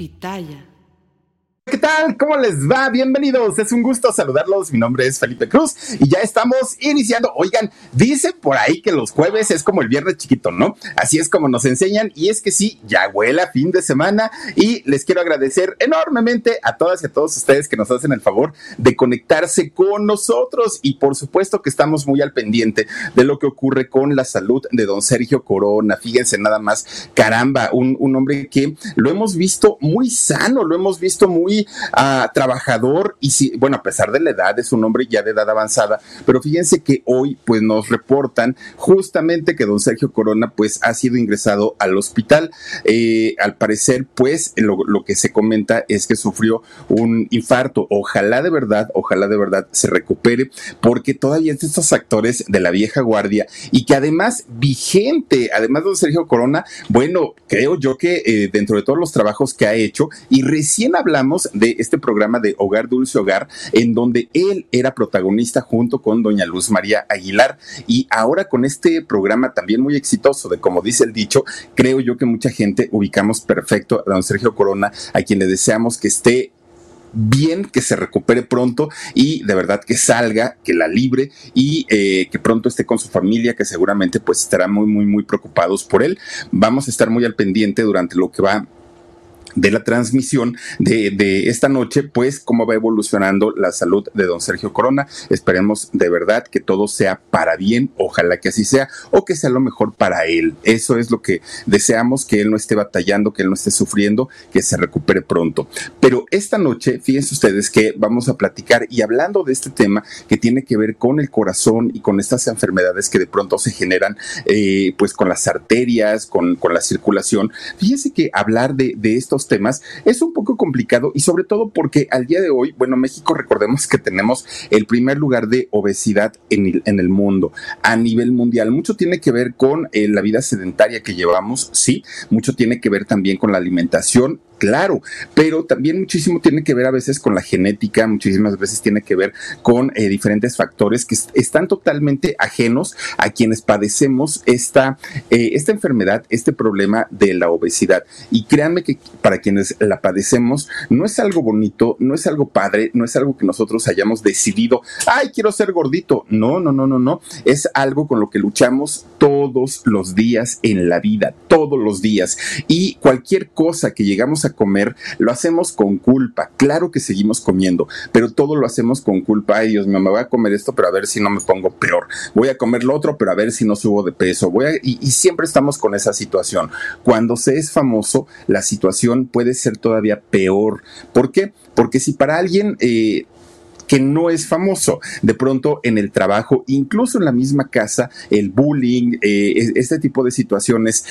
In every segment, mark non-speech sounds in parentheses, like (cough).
Pitaya. ¿Qué tal? ¿Cómo les va? Bienvenidos. Es un gusto saludarlos. Mi nombre es Felipe Cruz y ya estamos iniciando. Oigan, dice por ahí que los jueves es como el viernes chiquito, ¿no? Así es como nos enseñan y es que sí, ya huele a fin de semana y les quiero agradecer enormemente a todas y a todos ustedes que nos hacen el favor de conectarse con nosotros y por supuesto que estamos muy al pendiente de lo que ocurre con la salud de don Sergio Corona. Fíjense nada más, caramba, un, un hombre que lo hemos visto muy sano, lo hemos visto muy trabajador y si, bueno, a pesar de la edad, es un hombre ya de edad avanzada, pero fíjense que hoy pues nos reportan justamente que don Sergio Corona pues ha sido ingresado al hospital. Eh, al parecer pues lo, que se comenta es que sufrió un infarto. Ojalá de verdad, ojalá de verdad se recupere porque todavía es estos actores de la vieja guardia y que además vigente, además don Sergio Corona, bueno, creo yo que eh, dentro de todos los trabajos que ha hecho y recién hablamos de este programa de Hogar Dulce Hogar, en donde él era protagonista junto con doña Luz María Aguilar. Y ahora con este programa también muy exitoso de como dice el dicho, creo yo que mucha gente ubicamos perfecto a don Sergio Corona, a quien le deseamos que esté bien, que se recupere pronto y de verdad que salga, que la libre y eh, que pronto esté con su familia, que seguramente pues estará muy, muy, muy preocupados por él. Vamos a estar muy al pendiente durante lo que va de la transmisión de, de, esta noche, pues cómo va evolucionando la salud de don Sergio Corona. Esperemos de verdad que todo sea para bien, ojalá que así sea, o que sea lo mejor para él. Eso es lo que deseamos, que él no esté batallando, que él no esté sufriendo, que se recupere pronto. Pero esta noche, fíjense ustedes que vamos a platicar y hablando de este tema que tiene que ver con el corazón y con estas enfermedades que de pronto se generan, eh, pues con las arterias, con, con la circulación. Fíjense que hablar de, de estos temas es un poco complicado y sobre todo porque al día de hoy, bueno, México recordemos que tenemos el primer lugar de obesidad en el, en el mundo a nivel mundial. Mucho tiene que ver con eh, la vida sedentaria que llevamos, sí, mucho tiene que ver también con la alimentación claro, pero también muchísimo tiene que ver a veces con la genética, muchísimas veces tiene que ver con eh, diferentes factores que est están totalmente ajenos a quienes padecemos esta, eh, esta enfermedad, este problema de la obesidad. Y créanme que para quienes la padecemos no es algo bonito, no es algo padre, no es algo que nosotros hayamos decidido, ay, quiero ser gordito. No, no, no, no, no. Es algo con lo que luchamos todos los días en la vida, todos los días. Y cualquier cosa que llegamos a comer, lo hacemos con culpa. Claro que seguimos comiendo, pero todo lo hacemos con culpa. Ay, Dios mío, me voy a comer esto, pero a ver si no me pongo peor. Voy a comer lo otro, pero a ver si no subo de peso. Voy a, y, y siempre estamos con esa situación. Cuando se es famoso, la situación puede ser todavía peor. ¿Por qué? Porque si para alguien eh, que no es famoso. De pronto en el trabajo, incluso en la misma casa, el bullying, eh, este tipo de situaciones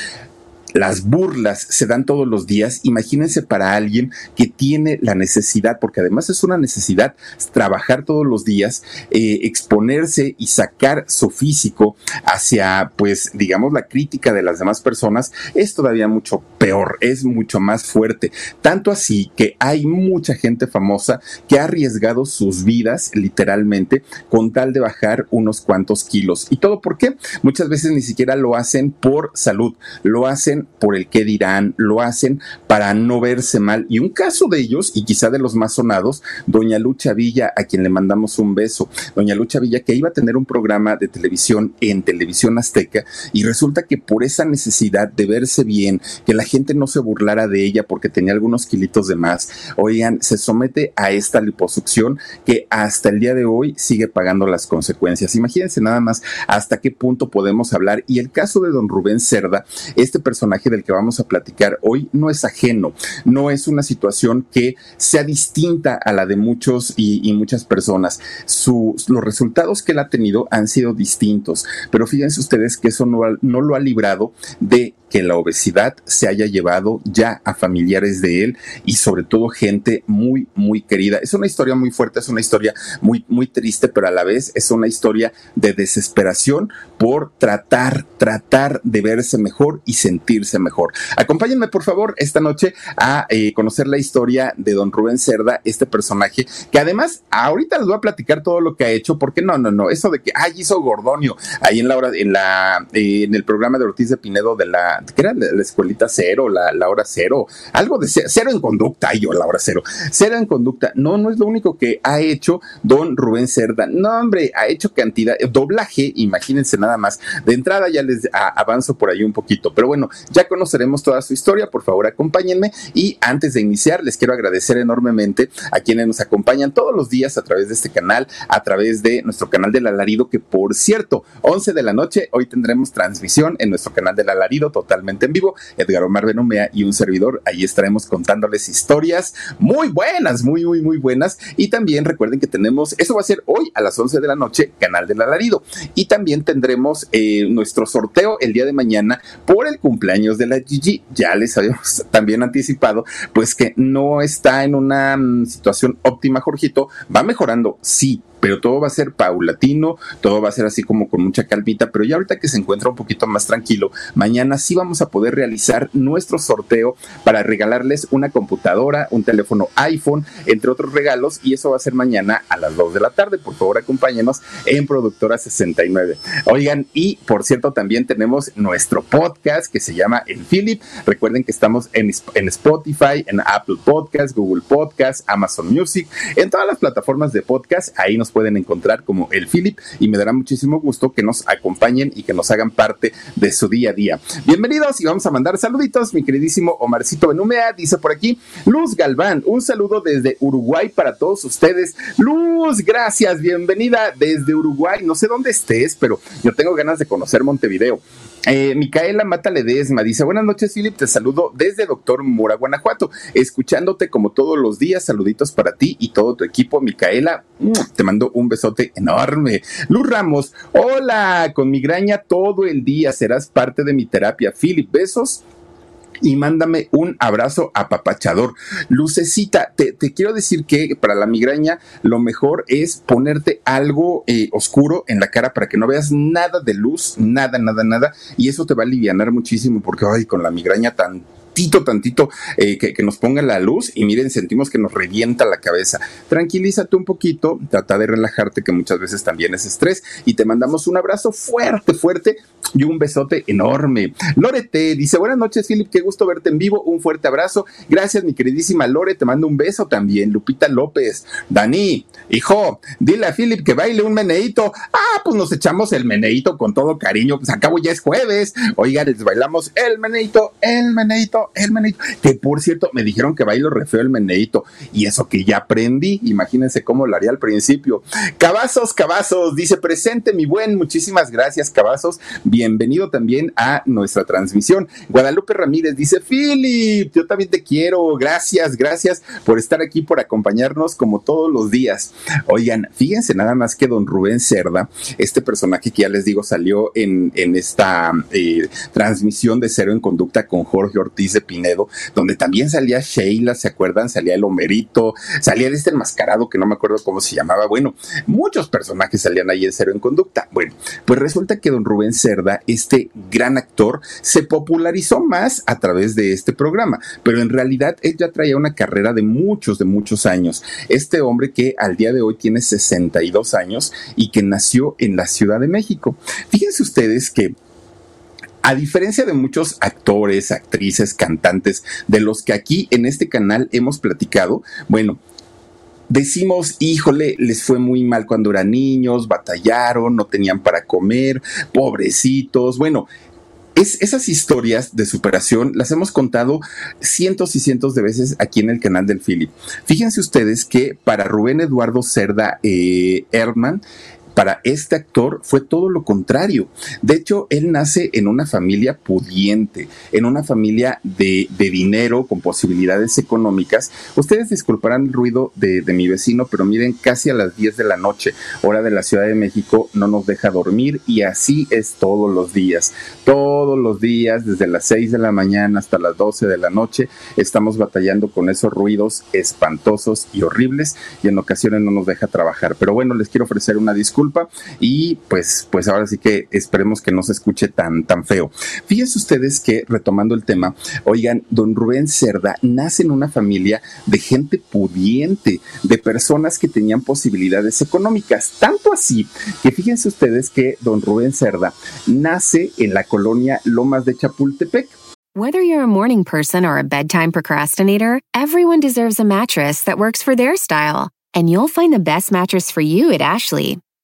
las burlas se dan todos los días, imagínense para alguien que tiene la necesidad, porque además es una necesidad trabajar todos los días, eh, exponerse y sacar su físico hacia, pues, digamos, la crítica de las demás personas, es todavía mucho peor, es mucho más fuerte. Tanto así que hay mucha gente famosa que ha arriesgado sus vidas, literalmente, con tal de bajar unos cuantos kilos. ¿Y todo por qué? Muchas veces ni siquiera lo hacen por salud, lo hacen por el que dirán, lo hacen para no verse mal. Y un caso de ellos, y quizá de los más sonados, doña Lucha Villa, a quien le mandamos un beso. Doña Lucha Villa, que iba a tener un programa de televisión en Televisión Azteca, y resulta que por esa necesidad de verse bien, que la gente no se burlara de ella porque tenía algunos kilitos de más, oigan, se somete a esta liposucción que hasta el día de hoy sigue pagando las consecuencias. Imagínense nada más hasta qué punto podemos hablar. Y el caso de don Rubén Cerda, este personaje del que vamos a platicar hoy, no es ajeno, no es una situación que sea distinta a la de muchos y, muchas personas. los resultados que él ha tenido han sido distintos, pero fíjense ustedes que eso no, no lo ha librado de que la obesidad se haya llevado ya a familiares de él y sobre todo gente muy, muy querida. Es una historia muy fuerte, es una historia muy, muy triste, pero a la vez es una historia de desesperación por tratar, tratar de verse mejor y sentirse mejor. Acompáñenme, por favor, esta noche a eh, conocer la historia de don Rubén Cerda, este personaje, que además ahorita les voy a platicar todo lo que ha hecho, porque no, no, no, eso de que, ay, hizo Gordonio, ahí en la hora, en la, eh, en el programa de Ortiz de Pinedo de la que era la, escuelita cero, la, la, hora cero, algo de cero, en conducta, yo la hora cero, cero en conducta. No, no es lo único que ha hecho don Rubén Cerda. No, hombre, ha hecho cantidad, doblaje, imagínense nada más. De entrada ya les avanzo por ahí un poquito, pero bueno, ya conoceremos toda su historia, por favor acompáñenme y antes de iniciar les quiero agradecer enormemente a quienes nos acompañan todos los días a través de este canal, a través de nuestro canal del alarido, que por cierto, 11 de la noche, hoy tendremos transmisión en nuestro canal del alarido totalmente en vivo. Edgar Omar Benumea y un servidor, ahí estaremos contándoles historias muy buenas, muy, muy, muy buenas. Y también recuerden que tenemos, eso va a ser hoy a las 11 de la noche, Canal del Alarido. Y también tendremos eh, nuestro sorteo el día de mañana por el cumpleaños de la Gigi. Ya les habíamos (laughs) también anticipado, pues que no está en una mm, situación óptima, Jorgito. Va mejorando, sí, pero todo va a ser paulatino, todo va a ser así como con mucha calvita, pero ya ahorita que se encuentra un poquito más tranquilo, mañana sí vamos a poder realizar nuestro sorteo para regalarles una computadora, un teléfono iPhone, entre otros regalos, y eso va a ser mañana a las 2 de la tarde. Por favor, acompáñenos en Productora 69. Oigan, y por cierto, también tenemos nuestro podcast que se llama El Philip. Recuerden que estamos en, en Spotify, en Apple Podcast, Google Podcast, Amazon Music, en todas las plataformas de podcast. Ahí nos pueden encontrar como el Philip y me dará muchísimo gusto que nos acompañen y que nos hagan parte de su día a día. Bienvenidos y vamos a mandar saluditos. Mi queridísimo Omarcito Benumea dice por aquí, Luz Galván, un saludo desde Uruguay para todos ustedes. Luz, gracias, bienvenida desde Uruguay. No sé dónde estés, pero yo tengo ganas de conocer Montevideo. Eh, Micaela Mata Ledesma dice: Buenas noches, Philip. Te saludo desde Doctor Mura, Guanajuato. Escuchándote como todos los días. Saluditos para ti y todo tu equipo. Micaela, te mando un besote enorme. Luz Ramos, hola. Con migraña todo el día. Serás parte de mi terapia. Philip, besos y mándame un abrazo apapachador. Lucecita, te, quiero decir que para la migraña lo mejor es ponerte algo eh, oscuro en la cara para que no veas nada de luz, nada, nada, nada, y eso te va a aliviar muchísimo porque, ay, con la migraña tan tantito, tantito, eh, que, que, nos ponga la luz y miren, sentimos que nos revienta la cabeza. Tranquilízate un poquito, trata de relajarte, que muchas veces también es estrés, y te mandamos un abrazo fuerte, fuerte y un besote enorme. Lorete dice, buenas noches, Philip, qué gusto verte en vivo, un fuerte abrazo. Gracias, mi queridísima Lore, te mando un beso también. Lupita López, Dani, hijo, dile a Philip que baile un meneito. Ah, pues nos echamos el meneito con todo cariño, pues acabo ya es jueves. Oigan, les bailamos el meneito, el meneito, el meneito. Que por cierto, me dijeron que bailo re feo el meneito. Y eso que ya aprendí. Imagínense cómo lo haría al principio. Cabazos, cabazos, dice presente mi buen. Muchísimas gracias, cabazos. Bienvenido también a nuestra transmisión. Guadalupe Ramírez dice: Philip, yo también te quiero. Gracias, gracias por estar aquí, por acompañarnos como todos los días. Oigan, fíjense nada más que don Rubén Cerda, este personaje que ya les digo salió en, en esta eh, transmisión de Cero en Conducta con Jorge Ortiz Pinedo, donde también salía Sheila, ¿se acuerdan? Salía el Homerito, salía este enmascarado que no me acuerdo cómo se llamaba. Bueno, muchos personajes salían ahí en Cero en Conducta. Bueno, pues resulta que don Rubén Cerda, este gran actor, se popularizó más a través de este programa, pero en realidad él ya traía una carrera de muchos, de muchos años. Este hombre que al día de hoy tiene 62 años y que nació en la Ciudad de México. Fíjense ustedes que A diferencia de muchos actores, actrices, cantantes, de los que aquí en este canal hemos platicado, bueno, decimos, híjole, les fue muy mal cuando eran niños, batallaron, no tenían para comer, pobrecitos. Bueno, es, esas historias de superación las hemos contado cientos y cientos de veces aquí en el canal del Philip. Fíjense ustedes que para Rubén Eduardo Cerda eh, Erdman, para este actor fue todo lo contrario. De hecho, él nace en una familia pudiente, en una familia de, dinero, con posibilidades económicas. Ustedes disculparán el ruido de, mi vecino, pero miren, casi a las 10 de la noche, hora de la Ciudad de México, no nos deja dormir y así es todos los días. Todos los días, desde las 6 de la mañana hasta las 12 de la noche, estamos batallando con esos ruidos espantosos y horribles y en ocasiones no nos deja trabajar. Pero bueno, les quiero ofrecer una disculpa y pues, pues ahora sí que esperemos que no se escuche tan, tan feo. Fíjense ustedes que, retomando el tema, oigan, don Rubén Cerda nace en una familia de gente pudiente, de personas que tenían posibilidades económicas, tanto así que fíjense ustedes que don Rubén Cerda nace en la colonia Lomas de Chapultepec. Whether you're a morning person or a bedtime procrastinator, everyone deserves a mattress that works for their style. And you'll find the best mattress for you at Ashley.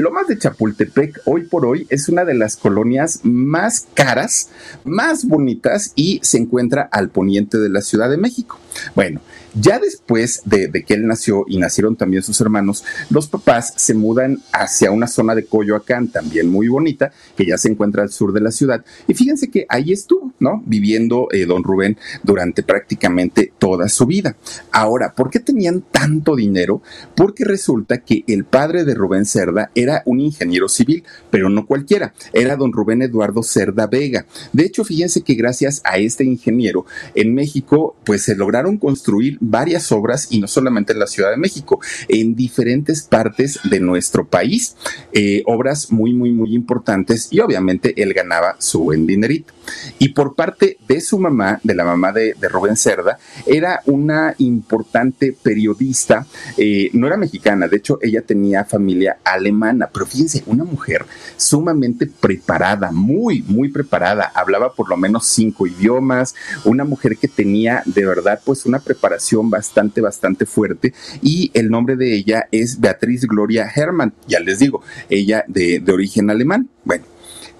Lomas de Chapultepec hoy por hoy es una de las colonias más caras, más bonitas y se encuentra al poniente de la Ciudad de México. Bueno, ya después de, que él nació y nacieron también sus hermanos, los papás se mudan hacia una zona de Coyoacán, también muy bonita, que ya se encuentra al sur de la ciudad. Y fíjense que ahí estuvo, ¿no? Viviendo eh, don Rubén durante prácticamente toda su vida. Ahora, ¿por qué tenían tanto dinero? Porque resulta que el padre de Rubén Cerda era un ingeniero civil, pero no cualquiera, era don Rubén Eduardo Cerda Vega. De hecho, fíjense que gracias a este ingeniero, en México, pues se lograron construir varias obras y no solamente en la Ciudad de México, en diferentes partes de nuestro país, eh, obras muy, muy, muy importantes y obviamente él ganaba su buen dinerito. Y por parte de su mamá, de la mamá de, Rubén Cerda, era una importante periodista, eh, no era mexicana, de hecho ella tenía familia alemana, pero fíjense, una mujer sumamente preparada, muy, muy preparada, hablaba por lo menos cinco idiomas, una mujer que tenía de verdad pues una preparación bastante, bastante fuerte y el nombre de ella es Beatriz Gloria Hermann, ya les digo, ella de, de origen alemán. Bueno,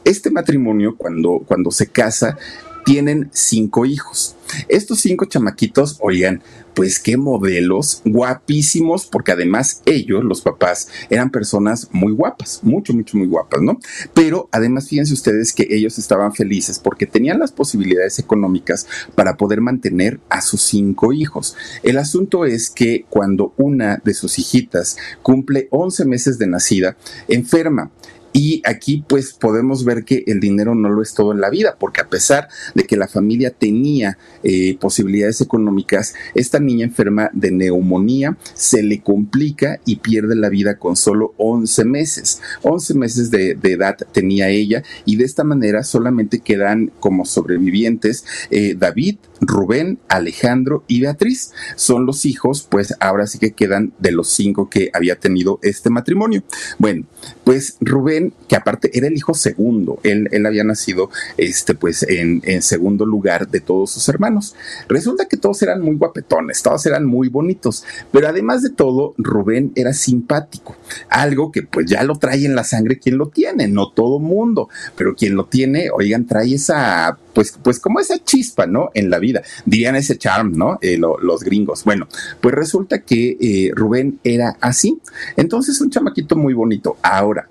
este matrimonio, cuando, cuando se casa, tienen cinco hijos. Estos cinco chamaquitos, oigan, pues qué modelos guapísimos, porque además ellos, los papás, eran personas muy guapas, mucho, mucho, muy guapas, ¿no? Pero además fíjense ustedes que ellos estaban felices porque tenían las posibilidades económicas para poder mantener a sus cinco hijos. El asunto es que cuando una de sus hijitas cumple 11 meses de nacida, enferma y aquí pues podemos ver que el dinero no lo es todo en la vida, porque a pesar de que la familia tenía eh, posibilidades económicas, esta niña enferma de neumonía se le complica y pierde la vida con solo 11 meses. 11 meses de, edad tenía ella y de esta manera solamente quedan como sobrevivientes eh, David, Rubén, Alejandro y Beatriz. Son los hijos, pues ahora sí que quedan de los cinco que había tenido este matrimonio. Bueno, pues Rubén, que aparte era el hijo segundo, él, él había nacido este, pues en, en segundo lugar de todos sus hermanos. Resulta que todos eran muy guapetones, todos eran muy bonitos, pero además de todo, Rubén era simpático, algo que pues ya lo trae en la sangre quien lo tiene, no todo mundo, pero quien lo tiene, oigan, trae esa pues, pues como esa chispa, ¿no? En la vida. Dirían ese charm, ¿no? Eh, los gringos. Bueno, pues resulta que eh, Rubén era así. Entonces, un chamaquito muy bonito. Ahora,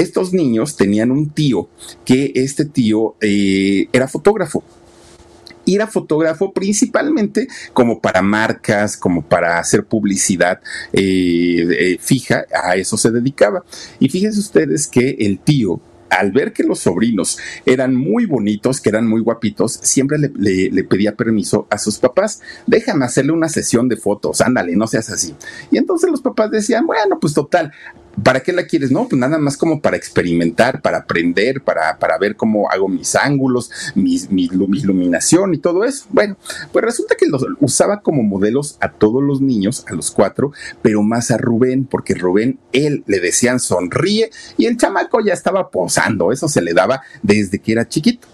estos niños tenían un tío que este tío eh, era fotógrafo y era fotógrafo principalmente como para marcas, como para hacer publicidad fija, a eso se dedicaba. Y fíjense ustedes que el tío al ver que los sobrinos eran muy bonitos, que eran muy guapitos, siempre le, pedía permiso a sus papás, déjame hacerle una sesión de fotos, ándale, no seas así. Y entonces los papás decían, bueno, pues total, ¿Para qué la quieres? No, pues nada más como para experimentar, para aprender, para, para ver cómo hago mis ángulos, mi, iluminación y todo eso. Bueno, pues resulta que los usaba como modelos a todos los niños, a los cuatro, pero más a Rubén, porque Rubén, él le decían sonríe y el chamaco ya estaba posando, eso se le daba desde que era chiquito.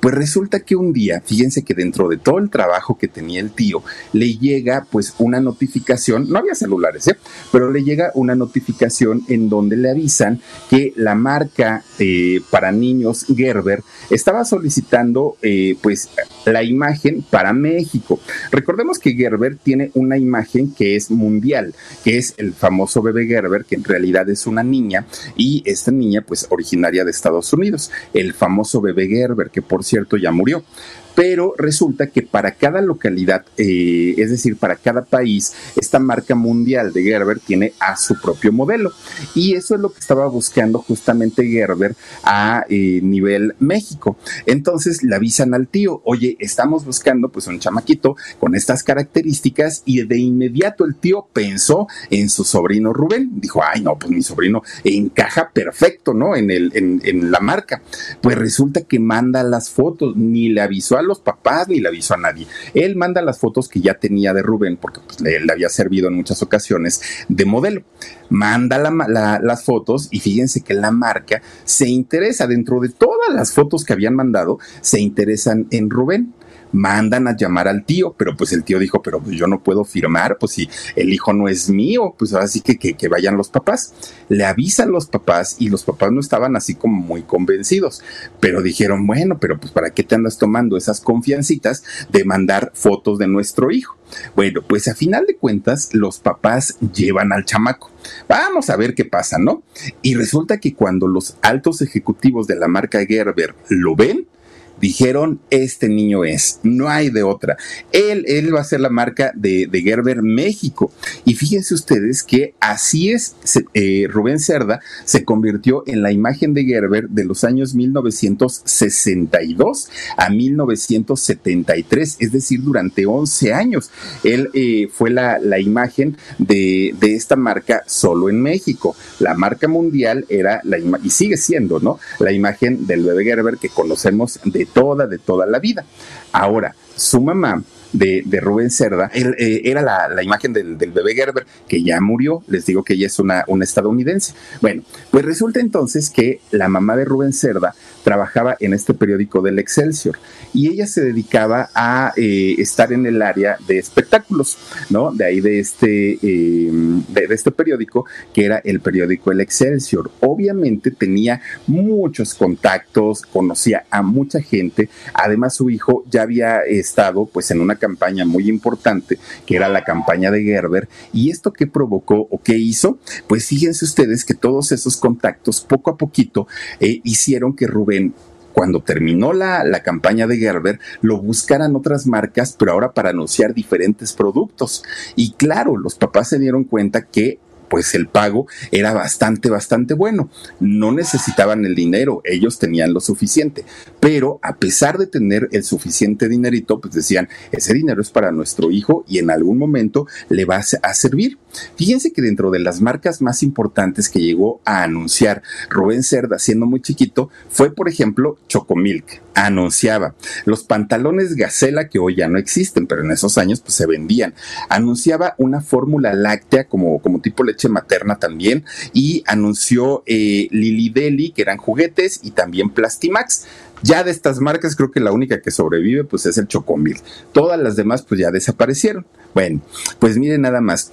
Pues resulta que un día, fíjense que dentro de todo el trabajo que tenía el tío, le llega pues una notificación, no había celulares, ¿eh? pero le llega una notificación en donde le avisan que la marca eh, para niños Gerber estaba solicitando eh, pues la imagen para México. Recordemos que Gerber tiene una imagen que es mundial, que es el famoso bebé Gerber, que en realidad es una niña y esta niña pues originaria de Estados Unidos, el famoso bebé Gerber, que por cierto ya murió pero resulta que para cada localidad, eh, es decir, para cada país, esta marca mundial de Gerber tiene a su propio modelo. Y eso es lo que estaba buscando justamente Gerber a eh, nivel México. Entonces le avisan al tío, oye, estamos buscando pues un chamaquito con estas características y de inmediato el tío pensó en su sobrino Rubén. Dijo, ay, no, pues mi sobrino encaja perfecto, ¿no? En, el, en, la marca. Pues resulta que manda las fotos, ni le avisó a los papás ni le avisó a nadie. Él manda las fotos que ya tenía de Rubén, porque pues, le, había servido en muchas ocasiones de modelo. Manda las fotos y fíjense que la marca se interesa dentro de todas las fotos que habían mandado, se interesan en Rubén mandan a llamar al tío, pero pues el tío dijo, pero pues yo no puedo firmar, pues si el hijo no es mío, pues así que, que, que vayan los papás. Le avisan los papás y los papás no estaban así como muy convencidos, pero dijeron, bueno, pero pues para qué te andas tomando esas confiancitas de mandar fotos de nuestro hijo. Bueno, pues a final de cuentas los papás llevan al chamaco. Vamos a ver qué pasa, ¿no? Y resulta que cuando los altos ejecutivos de la marca Gerber lo ven, dijeron, este niño es, no hay de otra. Él, él va a ser la marca de, Gerber México. Y fíjense ustedes que así es, eh, Rubén Cerda se convirtió en la imagen de Gerber de los años 1962 a 1973, es decir, durante 11 años. Él eh, fue la, imagen de, de, esta marca solo en México. La marca mundial era la y sigue siendo, ¿no? La imagen del bebé Gerber que conocemos de toda, de toda la vida. Ahora, su mamá de, Rubén Cerda, eh, era la, imagen del, bebé Gerber, que ya murió, les digo que ella es una, una, estadounidense. Bueno, pues resulta entonces que la mamá de Rubén Cerda trabajaba en este periódico del Excelsior y ella se dedicaba a eh, estar en el área de espectáculos, ¿no? De ahí de este, eh, de, este periódico que era el periódico El Excelsior. Obviamente tenía muchos contactos, conocía a mucha gente, además su hijo ya había estado pues en una campaña muy importante que era la campaña de Gerber y esto que provocó o qué hizo, pues fíjense ustedes que todos esos contactos poco a poquito eh, hicieron que Rubén cuando terminó la, la, campaña de Gerber, lo buscaran otras marcas, pero ahora para anunciar diferentes productos. Y claro, los papás se dieron cuenta que pues el pago era bastante, bastante bueno. No necesitaban el dinero, ellos tenían lo suficiente. Pero a pesar de tener el suficiente dinerito, pues decían, ese dinero es para nuestro hijo y en algún momento le va a servir. Fíjense que dentro de las marcas más importantes que llegó a anunciar Rubén Cerda siendo muy chiquito, fue por ejemplo Chocomilk anunciaba los pantalones Gacela que hoy ya no existen, pero en esos años pues se vendían. Anunciaba una fórmula láctea como, como tipo leche materna también y anunció eh, Lili Deli que eran juguetes y también Plastimax. Ya de estas marcas creo que la única que sobrevive pues es el Chocomil. Todas las demás pues ya desaparecieron. Bueno, pues miren nada más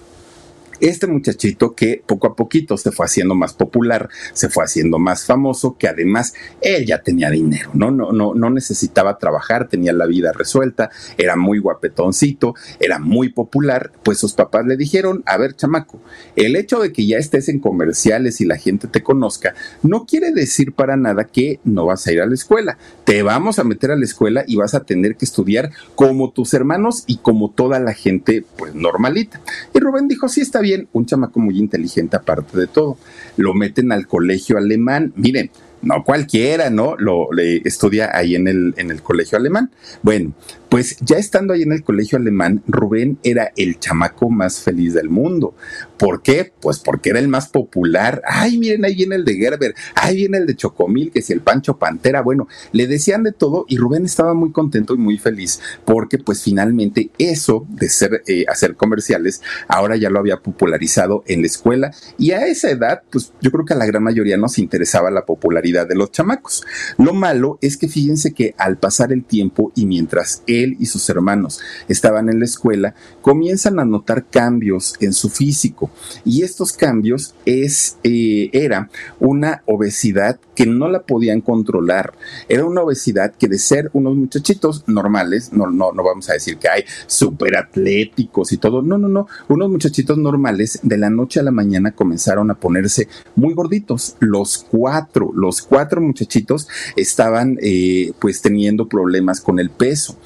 este muchachito que poco a poquito se fue haciendo más popular, se fue haciendo más famoso, que además él ya tenía dinero, ¿no? No, no, no necesitaba trabajar, tenía la vida resuelta, era muy guapetoncito, era muy popular, pues sus papás le dijeron, a ver, chamaco, el hecho de que ya estés en comerciales y la gente te conozca, no quiere decir para nada que no vas a ir a la escuela. Te vamos a meter a la escuela y vas a tener que estudiar como tus hermanos y como toda la gente, pues normalita. Y Rubén dijo, sí, está bien, un chamaco muy inteligente aparte de todo. Lo meten al colegio alemán. Miren, no cualquiera, ¿no? Lo le estudia ahí en el, en el colegio alemán. Bueno, pues ya estando ahí en el colegio alemán, Rubén era el chamaco más feliz del mundo. ¿Por qué? Pues porque era el más popular. Ay, miren, ahí viene el de Gerber, ahí viene el de Chocomil, que si el Pancho Pantera, bueno, le decían de todo y Rubén estaba muy contento y muy feliz porque pues finalmente eso de ser, eh, hacer comerciales, ahora ya lo había popularizado en la escuela y a esa edad, pues yo creo que a la gran mayoría nos interesaba la popularidad de los chamacos. Lo malo es que fíjense que al pasar el tiempo y mientras él y sus hermanos estaban en la escuela, comienzan a notar cambios en su físico. Y estos cambios es, eh, era una obesidad que no la podían controlar. Era una obesidad que de ser unos muchachitos normales, no, no, no vamos a decir que hay súper atléticos y todo, no, no, no, unos muchachitos normales de la noche a la mañana comenzaron a ponerse muy gorditos. Los cuatro, los cuatro muchachitos estaban eh, pues teniendo problemas con el peso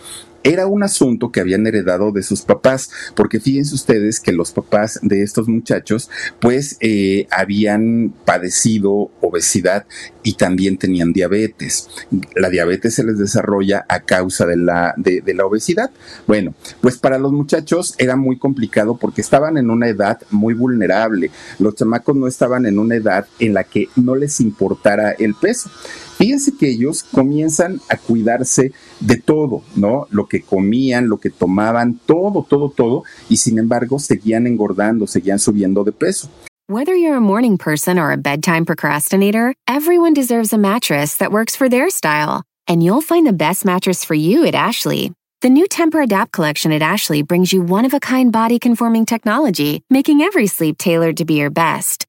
era un asunto que habían heredado de sus papás, porque fíjense ustedes que los papás de estos muchachos pues eh, habían padecido obesidad y también tenían diabetes. La diabetes se les desarrolla a causa de la, de, de la obesidad. Bueno, pues para los muchachos era muy complicado porque estaban en una edad muy vulnerable. Los chamacos no estaban en una edad en la que no les importara el peso. Fíjense que ellos comienzan a cuidarse de todo, ¿no? Lo que comían, lo que tomaban, todo, todo, todo, y sin embargo seguían engordando, seguían subiendo de peso. Whether you're a morning person or a bedtime procrastinator, everyone deserves a mattress that works for their style. And you'll find the best mattress for you at Ashley. The new Temper Adapt collection at Ashley brings you one of a kind body conforming technology, making every sleep tailored to be your best.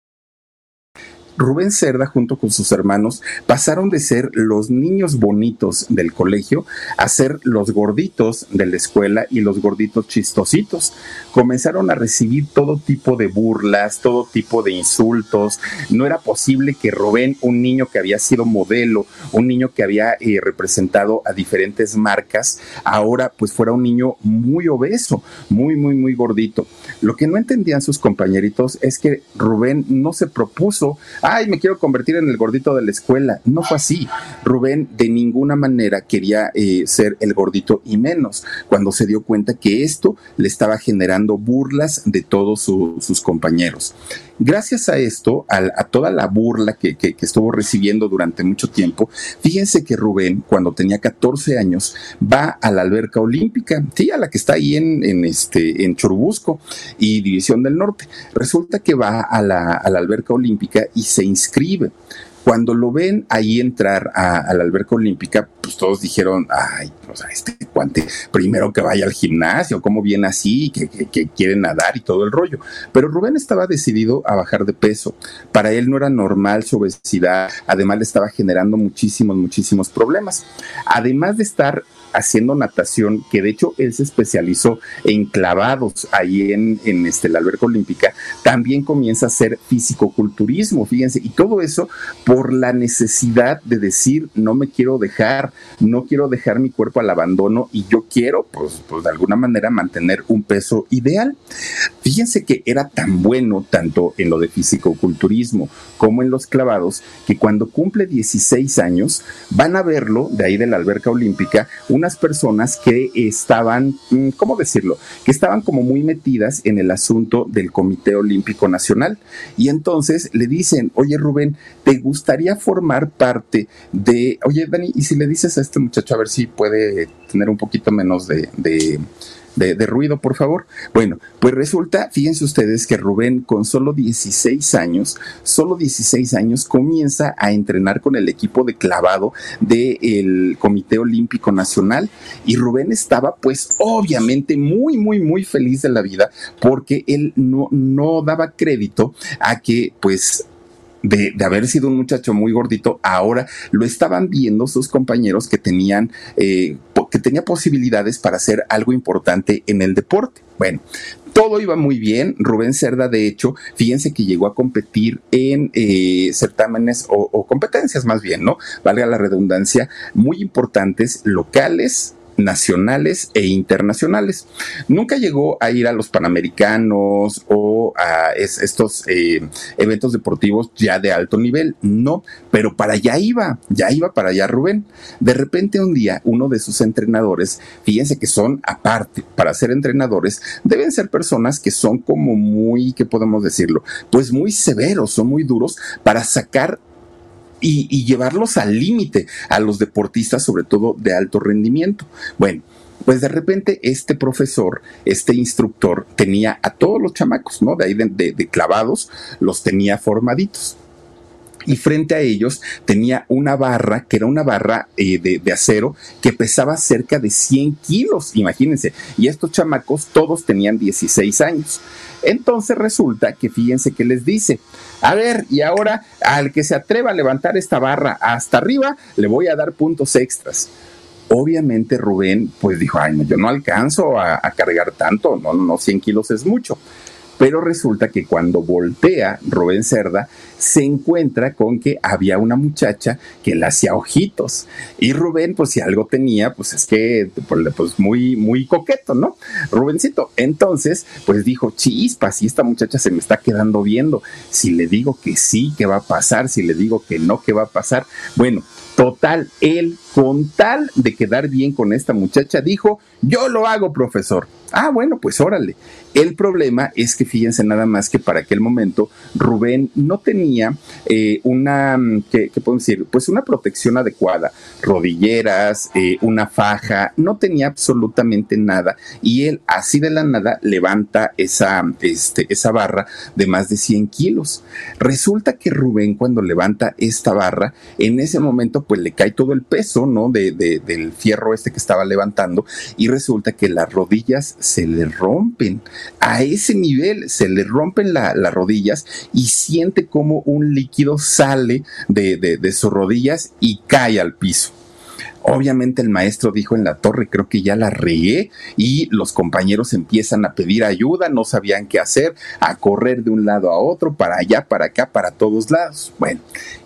Rubén Cerda junto con sus hermanos pasaron de ser los niños bonitos del colegio a ser los gorditos de la escuela y los gorditos chistositos. Comenzaron a recibir todo tipo de burlas, todo tipo de insultos. No era posible que Rubén, un niño que había sido modelo, un niño que había eh, representado a diferentes marcas, ahora pues fuera un niño muy obeso, muy, muy, muy gordito. Lo que no entendían sus compañeritos es que Rubén no se propuso ay, me quiero convertir en el gordito de la escuela. No fue así. Rubén de ninguna manera quería eh, ser el gordito y menos cuando se dio cuenta que esto le estaba generando burlas de todos sus compañeros. Gracias a esto, a, toda la burla que, estuvo recibiendo durante mucho tiempo, fíjense que Rubén, cuando tenía 14 años, va a la alberca olímpica, sí, a la que está ahí en, este, en Churubusco y División del Norte. Resulta que va a la alberca olímpica y se inscribe. Cuando lo ven ahí entrar a, la alberca olímpica, pues todos dijeron, ay, o sea, este cuante, primero que vaya al gimnasio, cómo viene así, que, que, quiere nadar y todo el rollo. Pero Rubén estaba decidido a bajar de peso. Para él no era normal su obesidad, además le estaba generando muchísimos, muchísimos problemas. Además de estar haciendo natación, que de hecho él se especializó en clavados ahí en, en este, la alberca olímpica, también comienza a hacer físico-culturismo, fíjense, y todo eso por la necesidad de decir, no me quiero dejar, no quiero dejar mi cuerpo al abandono y yo quiero, pues, pues de alguna manera mantener un peso ideal. Fíjense que era tan bueno tanto en lo de físico-culturismo como en los clavados, que cuando cumple 16 años van a verlo de ahí de la alberca olímpica, unas personas que estaban, mm, ¿cómo decirlo? Que estaban como muy metidas en el asunto del Comité Olímpico Nacional. Y entonces le dicen, oye Rubén, ¿te gustaría formar parte de, oye Dani, y si le dices a este muchacho a ver si puede tener un poquito menos de, de de, ruido, por favor. Bueno, pues resulta, fíjense ustedes que Rubén con solo 16 años, solo 16 años, comienza a entrenar con el equipo de clavado del Comité Olímpico Nacional y Rubén estaba pues obviamente muy, muy, muy feliz de la vida porque él no, no daba crédito a que pues de, haber sido un muchacho muy gordito, ahora lo estaban viendo sus compañeros que tenían, eh, que tenía posibilidades para hacer algo importante en el deporte. Bueno, todo iba muy bien. Rubén Cerda, de hecho, fíjense que llegó a competir en eh, certámenes o, o, competencias más bien, ¿no? Valga la redundancia, muy importantes, locales, nacionales e internacionales. Nunca llegó a ir a los Panamericanos o a estos eh, eventos deportivos ya de alto nivel, no, pero para allá iba, ya iba para allá Rubén. De repente un día uno de sus entrenadores, fíjense que son aparte, para ser entrenadores deben ser personas que son como muy, ¿qué podemos decirlo? Pues muy severos, son muy duros para sacar y, llevarlos al límite a los deportistas, sobre todo de alto rendimiento. Bueno, pues de repente este profesor, este instructor, tenía a todos los chamacos, ¿no? De ahí de, clavados, los tenía formaditos. Y frente a ellos tenía una barra, que era una barra eh, de, acero, que pesaba cerca de 100 kilos, imagínense. Y estos chamacos todos tenían 16 años. Entonces resulta que fíjense que les dice, a ver, y ahora al que se atreva a levantar esta barra hasta arriba, le voy a dar puntos extras. Obviamente Rubén pues dijo, ay, no, yo no alcanzo a, a cargar tanto, no, no, 100 kilos es mucho. Pero resulta que cuando voltea Rubén Cerda, se encuentra con que había una muchacha que le hacía ojitos. Y Rubén, pues si algo tenía, pues es que, pues, pues muy, muy coqueto, ¿no? Rubencito. Entonces, pues dijo, chispa, si esta muchacha se me está quedando viendo, si le digo que sí, ¿qué va a pasar? Si le digo que no, ¿qué va a pasar? Bueno, Total, él, con tal de quedar bien con esta muchacha, dijo, yo lo hago, profesor. Ah, bueno, pues órale. El problema es que fíjense nada más que para aquel momento Rubén no tenía eh, una, ¿qué, podemos decir? Pues una protección adecuada, rodilleras, eh, una faja, no tenía absolutamente nada. Y él así de la nada levanta esa, este, esa barra de más de 100 kilos. Resulta que Rubén cuando levanta esta barra, en ese momento pues le cae todo el peso, ¿no? De, del fierro este que estaba levantando y resulta que las rodillas se le rompen. A ese nivel se le rompen las rodillas y siente como un líquido sale de, de sus rodillas y cae al piso. Obviamente el maestro dijo en la torre, creo que ya la regué y los compañeros empiezan a pedir ayuda, no sabían qué hacer, a correr de un lado a otro, para allá, para acá, para todos lados. Bueno,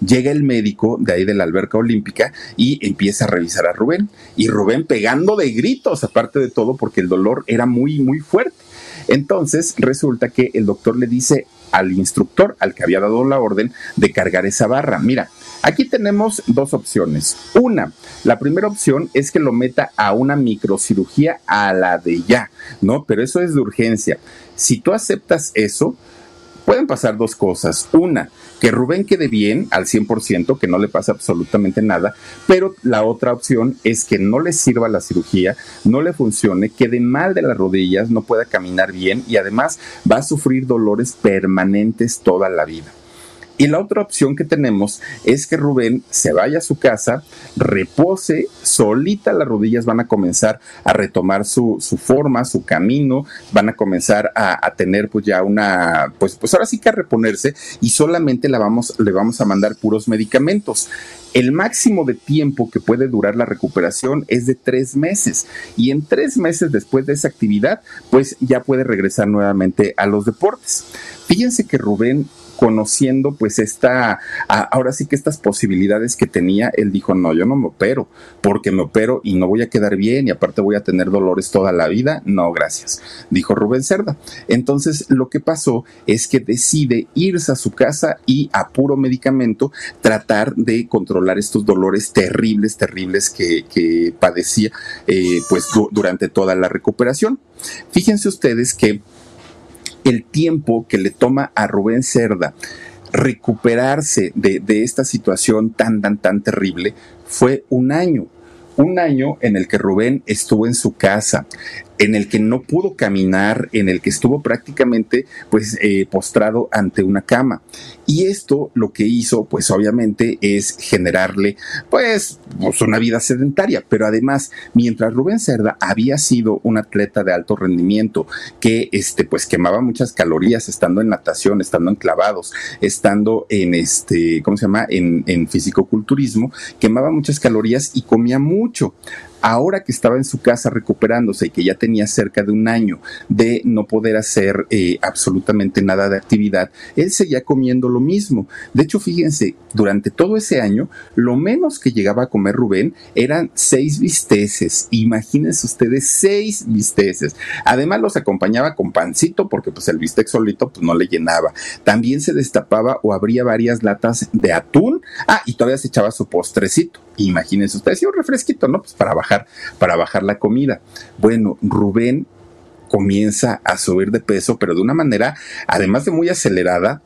llega el médico de ahí de la alberca olímpica y empieza a revisar a Rubén y Rubén pegando de gritos, aparte de todo, porque el dolor era muy, muy fuerte. Entonces resulta que el doctor le dice al instructor, al que había dado la orden de cargar esa barra, mira, Aquí tenemos dos opciones. Una, la primera opción es que lo meta a una microcirugía a la de ya, ¿no? Pero eso es de urgencia. Si tú aceptas eso, pueden pasar dos cosas. Una, que Rubén quede bien al 100%, que no le pase absolutamente nada, pero la otra opción es que no le sirva la cirugía, no le funcione, quede mal de las rodillas, no pueda caminar bien y además va a sufrir dolores permanentes toda la vida. Y la otra opción que tenemos es que Rubén se vaya a su casa, repose, solita las rodillas van a comenzar a retomar su, forma, su camino, van a comenzar a, tener pues ya una, pues, pues ahora sí que a reponerse y solamente la vamos, le vamos a mandar puros medicamentos. El máximo de tiempo que puede durar la recuperación es de tres meses y en tres meses después de esa actividad, pues ya puede regresar nuevamente a los deportes. Fíjense que Rubén conociendo pues esta, ahora sí que estas posibilidades que tenía, él dijo, no, yo no me opero, porque me opero y no voy a quedar bien y aparte voy a tener dolores toda la vida, no, gracias, dijo Rubén Cerda. Entonces lo que pasó es que decide irse a su casa y a puro medicamento tratar de controlar estos dolores terribles, terribles que, padecía eh, pues durante toda la recuperación. Fíjense ustedes que el tiempo que le toma a Rubén Cerda recuperarse de, esta situación tan, tan, tan terrible fue un año. Un año en el que Rubén estuvo en su casa, en el que no pudo caminar, en el que estuvo prácticamente pues eh, postrado ante una cama. Y esto lo que hizo pues obviamente es generarle pues, pues, una vida sedentaria, pero además mientras Rubén Cerda había sido un atleta de alto rendimiento que este pues quemaba muchas calorías estando en natación, estando en clavados, estando en este, ¿cómo se llama? En, en fisicoculturismo, quemaba muchas calorías y comía mucho ahora que estaba en su casa recuperándose y que ya tenía cerca de un año de no poder hacer eh, absolutamente nada de actividad, él seguía comiendo lo mismo. De hecho, fíjense, durante todo ese año, lo menos que llegaba a comer Rubén eran seis bisteces. Imagínense ustedes, seis bisteces. Además, los acompañaba con pancito porque pues el bistec solito pues no le llenaba. También se destapaba o abría varias latas de atún. Ah, y todavía se echaba su postrecito. Imagínense ustedes, y un refresquito, ¿no? Pues para bajar, para bajar la comida. Bueno, Rubén comienza a subir de peso, pero de una manera, además de muy acelerada,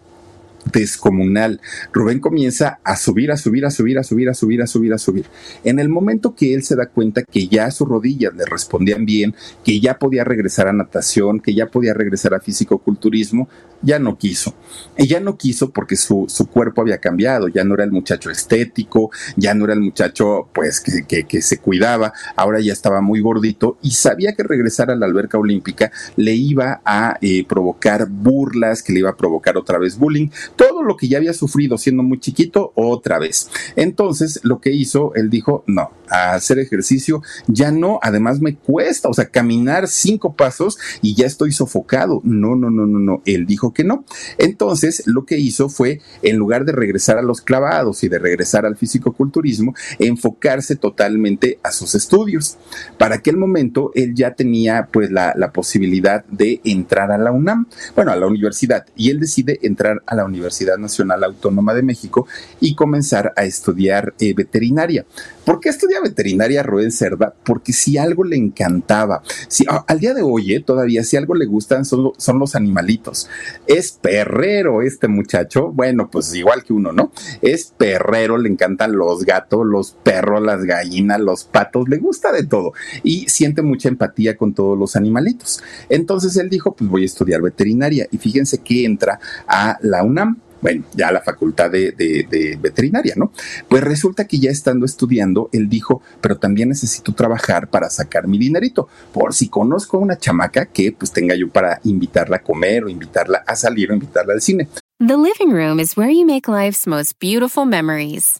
descomunal. Rubén comienza a subir, a subir, a subir, a subir, a subir, a subir, a subir. En el momento que él se da cuenta que ya sus rodillas le respondían bien, que ya podía regresar a natación, que ya podía regresar a físico-culturismo, ya no quiso. Y ya no quiso porque su, su, cuerpo había cambiado, ya no era el muchacho estético, ya no era el muchacho pues que, que, se cuidaba, ahora ya estaba muy gordito y sabía que regresar a la alberca olímpica le iba a eh, provocar burlas, que le iba a provocar otra vez bullying, todo lo que ya había sufrido siendo muy chiquito otra vez. Entonces, lo que hizo, él dijo, no, hacer ejercicio ya no, además me cuesta, o sea, caminar cinco pasos y ya estoy sofocado. No, no, no, no, no, él dijo que no. Entonces, lo que hizo fue, en lugar de regresar a los clavados y de regresar al fisicoculturismo, enfocarse totalmente a sus estudios. Para aquel momento, él ya tenía pues la, la posibilidad de entrar a la UNAM, bueno, a la universidad, y él decide entrar a la Universidad Universidad Nacional Autónoma de México y comenzar a estudiar eh, veterinaria. ¿Por qué estudia veterinaria Rubén Cerda? Porque si algo le encantaba, si ah, al día de hoy eh, todavía si algo le gustan son, son los animalitos. Es perrero este muchacho, bueno, pues igual que uno, ¿no? Es perrero, le encantan los gatos, los perros, las gallinas, los patos, le gusta de todo y siente mucha empatía con todos los animalitos. Entonces él dijo, pues voy a estudiar veterinaria y fíjense que entra a la UNAM bueno, ya la facultad de, de, veterinaria, ¿no? Pues resulta que ya estando estudiando, él dijo, pero también necesito trabajar para sacar mi dinerito, por si conozco a una chamaca que pues tenga yo para invitarla a comer o invitarla a salir o invitarla al cine. The living room is where you make life's most beautiful memories.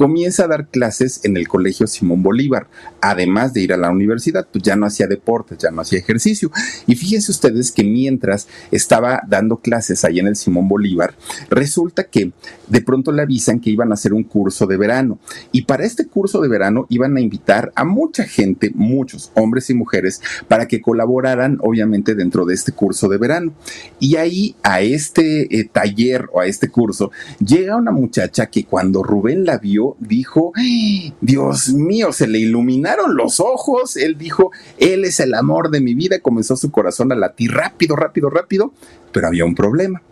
Comienza a dar clases en el Colegio Simón Bolívar, además de ir a la universidad, pues ya no hacía deportes, ya no hacía ejercicio. Y fíjense ustedes que mientras estaba dando clases ahí en el Simón Bolívar, resulta que de pronto le avisan que iban a hacer un curso de verano. Y para este curso de verano iban a invitar a mucha gente, muchos hombres y mujeres, para que colaboraran obviamente dentro de este curso de verano. Y ahí a este eh, taller o a este curso llega una muchacha que cuando Rubén la vio, dijo, Dios mío, se le iluminaron los ojos. Él dijo, Él es el amor de mi vida. Comenzó su corazón a latir rápido, rápido, rápido, pero había un problema.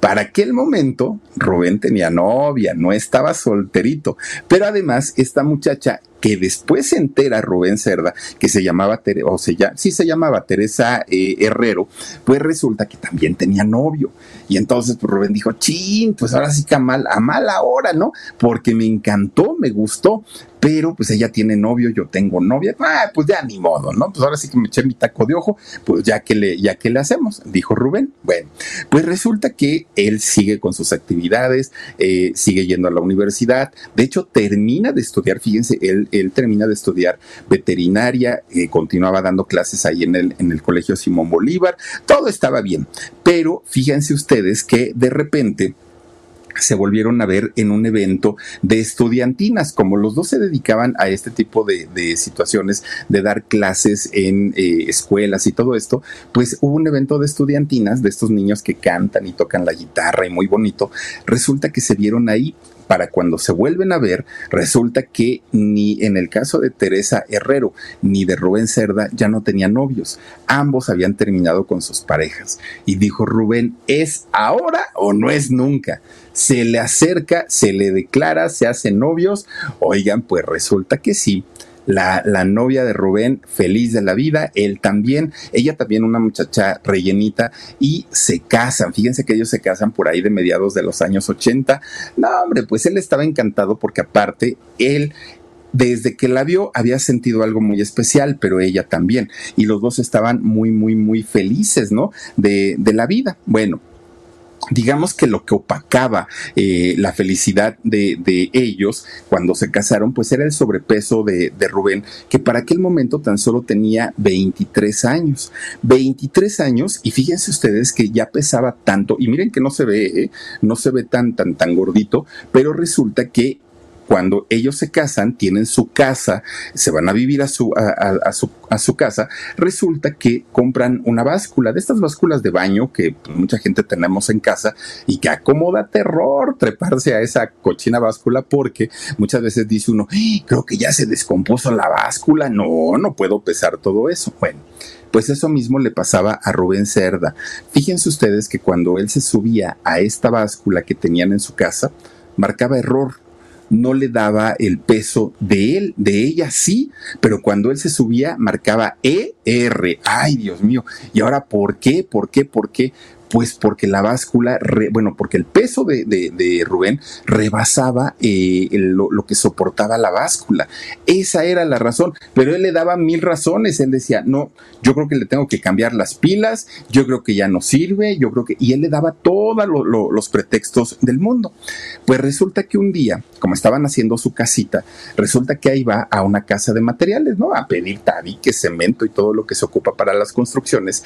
Para aquel momento, Rubén tenía novia, no estaba solterito, pero además esta muchacha que después se entera Rubén Cerda, que se llamaba, o se ya, sí se llamaba Teresa eh, Herrero, pues resulta que también tenía novio. Y entonces pues, Rubén dijo, chin, pues ahora sí que a, mal, a mala hora, ¿no? Porque me encantó, me gustó, pero pues ella tiene novio, yo tengo novia, ah, pues ya ni modo, ¿no? Pues ahora sí que me eché mi taco de ojo, pues ya que le, ya que le hacemos, dijo Rubén. Bueno, pues resulta que él sigue con sus actividades, eh, sigue yendo a la universidad, de hecho termina de estudiar, fíjense, él, él termina de estudiar veterinaria, eh, continuaba dando clases ahí en el, en el colegio Simón Bolívar, todo estaba bien, pero fíjense ustedes que de repente, se volvieron a ver en un evento de estudiantinas, como los dos se dedicaban a este tipo de, situaciones, de dar clases en eh, escuelas y todo esto, pues hubo un evento de estudiantinas, de estos niños que cantan y tocan la guitarra y muy bonito, resulta que se vieron ahí para cuando se vuelven a ver, resulta que ni en el caso de Teresa Herrero ni de Rubén Cerda ya no tenían novios. Ambos habían terminado con sus parejas. Y dijo Rubén, ¿es ahora o no es nunca? Se le acerca, se le declara, se hacen novios. Oigan, pues resulta que sí la, novia de Rubén, feliz de la vida, él también, ella también una muchacha rellenita y se casan. Fíjense que ellos se casan por ahí de mediados de los años 80. No, hombre, pues él estaba encantado porque aparte él desde que la vio había sentido algo muy especial, pero ella también. Y los dos estaban muy, muy, muy felices, ¿no? De, de la vida. Bueno, digamos que lo que opacaba eh, la felicidad de, ellos cuando se casaron, pues era el sobrepeso de, Rubén, que para aquel momento tan solo tenía 23 años. 23 años, y fíjense ustedes que ya pesaba tanto, y miren que no se ve, ¿eh? no se ve tan, tan, tan gordito, pero resulta que cuando ellos se casan, tienen su casa, se van a vivir a su, a, su, a su casa, resulta que compran una báscula, de estas básculas de baño que mucha gente tenemos en casa y que acomoda terror treparse a esa cochina báscula porque muchas veces dice uno, creo que ya se descompuso la báscula, no, no puedo pesar todo eso. Bueno. Pues eso mismo le pasaba a Rubén Cerda. Fíjense ustedes que cuando él se subía a esta báscula que tenían en su casa, marcaba error no le daba el peso de él, de ella sí, pero cuando él se subía marcaba ER. Ay, Dios mío. ¿Y ahora por qué? ¿Por qué? ¿Por qué? Pues porque la báscula, bueno, porque el peso de, Rubén rebasaba eh, lo, que soportaba la báscula. Esa era la razón, pero él le daba mil razones. Él decía, no, yo creo que le tengo que cambiar las pilas, yo creo que ya no sirve, yo creo que... Y él le daba todos los pretextos del mundo. Pues resulta que un día, como estaban haciendo su casita, resulta que ahí va a una casa de materiales, ¿no? A pedir tabique, cemento y todo lo que se ocupa para las construcciones.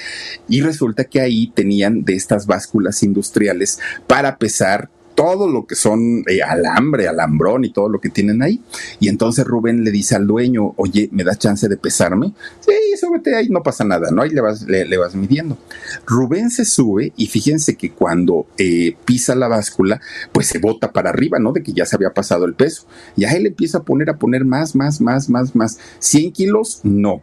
Y resulta que ahí tenían estas básculas industriales para pesar todo lo que son eh, alambre, alambrón y todo lo que tienen ahí. Y entonces Rubén le dice al dueño, oye, ¿me das chance de pesarme? Sí, súbete ahí, no pasa nada, ¿no? Ahí le vas, le, vas midiendo. Rubén se sube y fíjense que cuando eh, pisa la báscula, pues se bota para arriba, ¿no? De que ya se había pasado el peso. Y a él empieza a poner, a poner más, más, más, más, más. ¿100 kilos? No.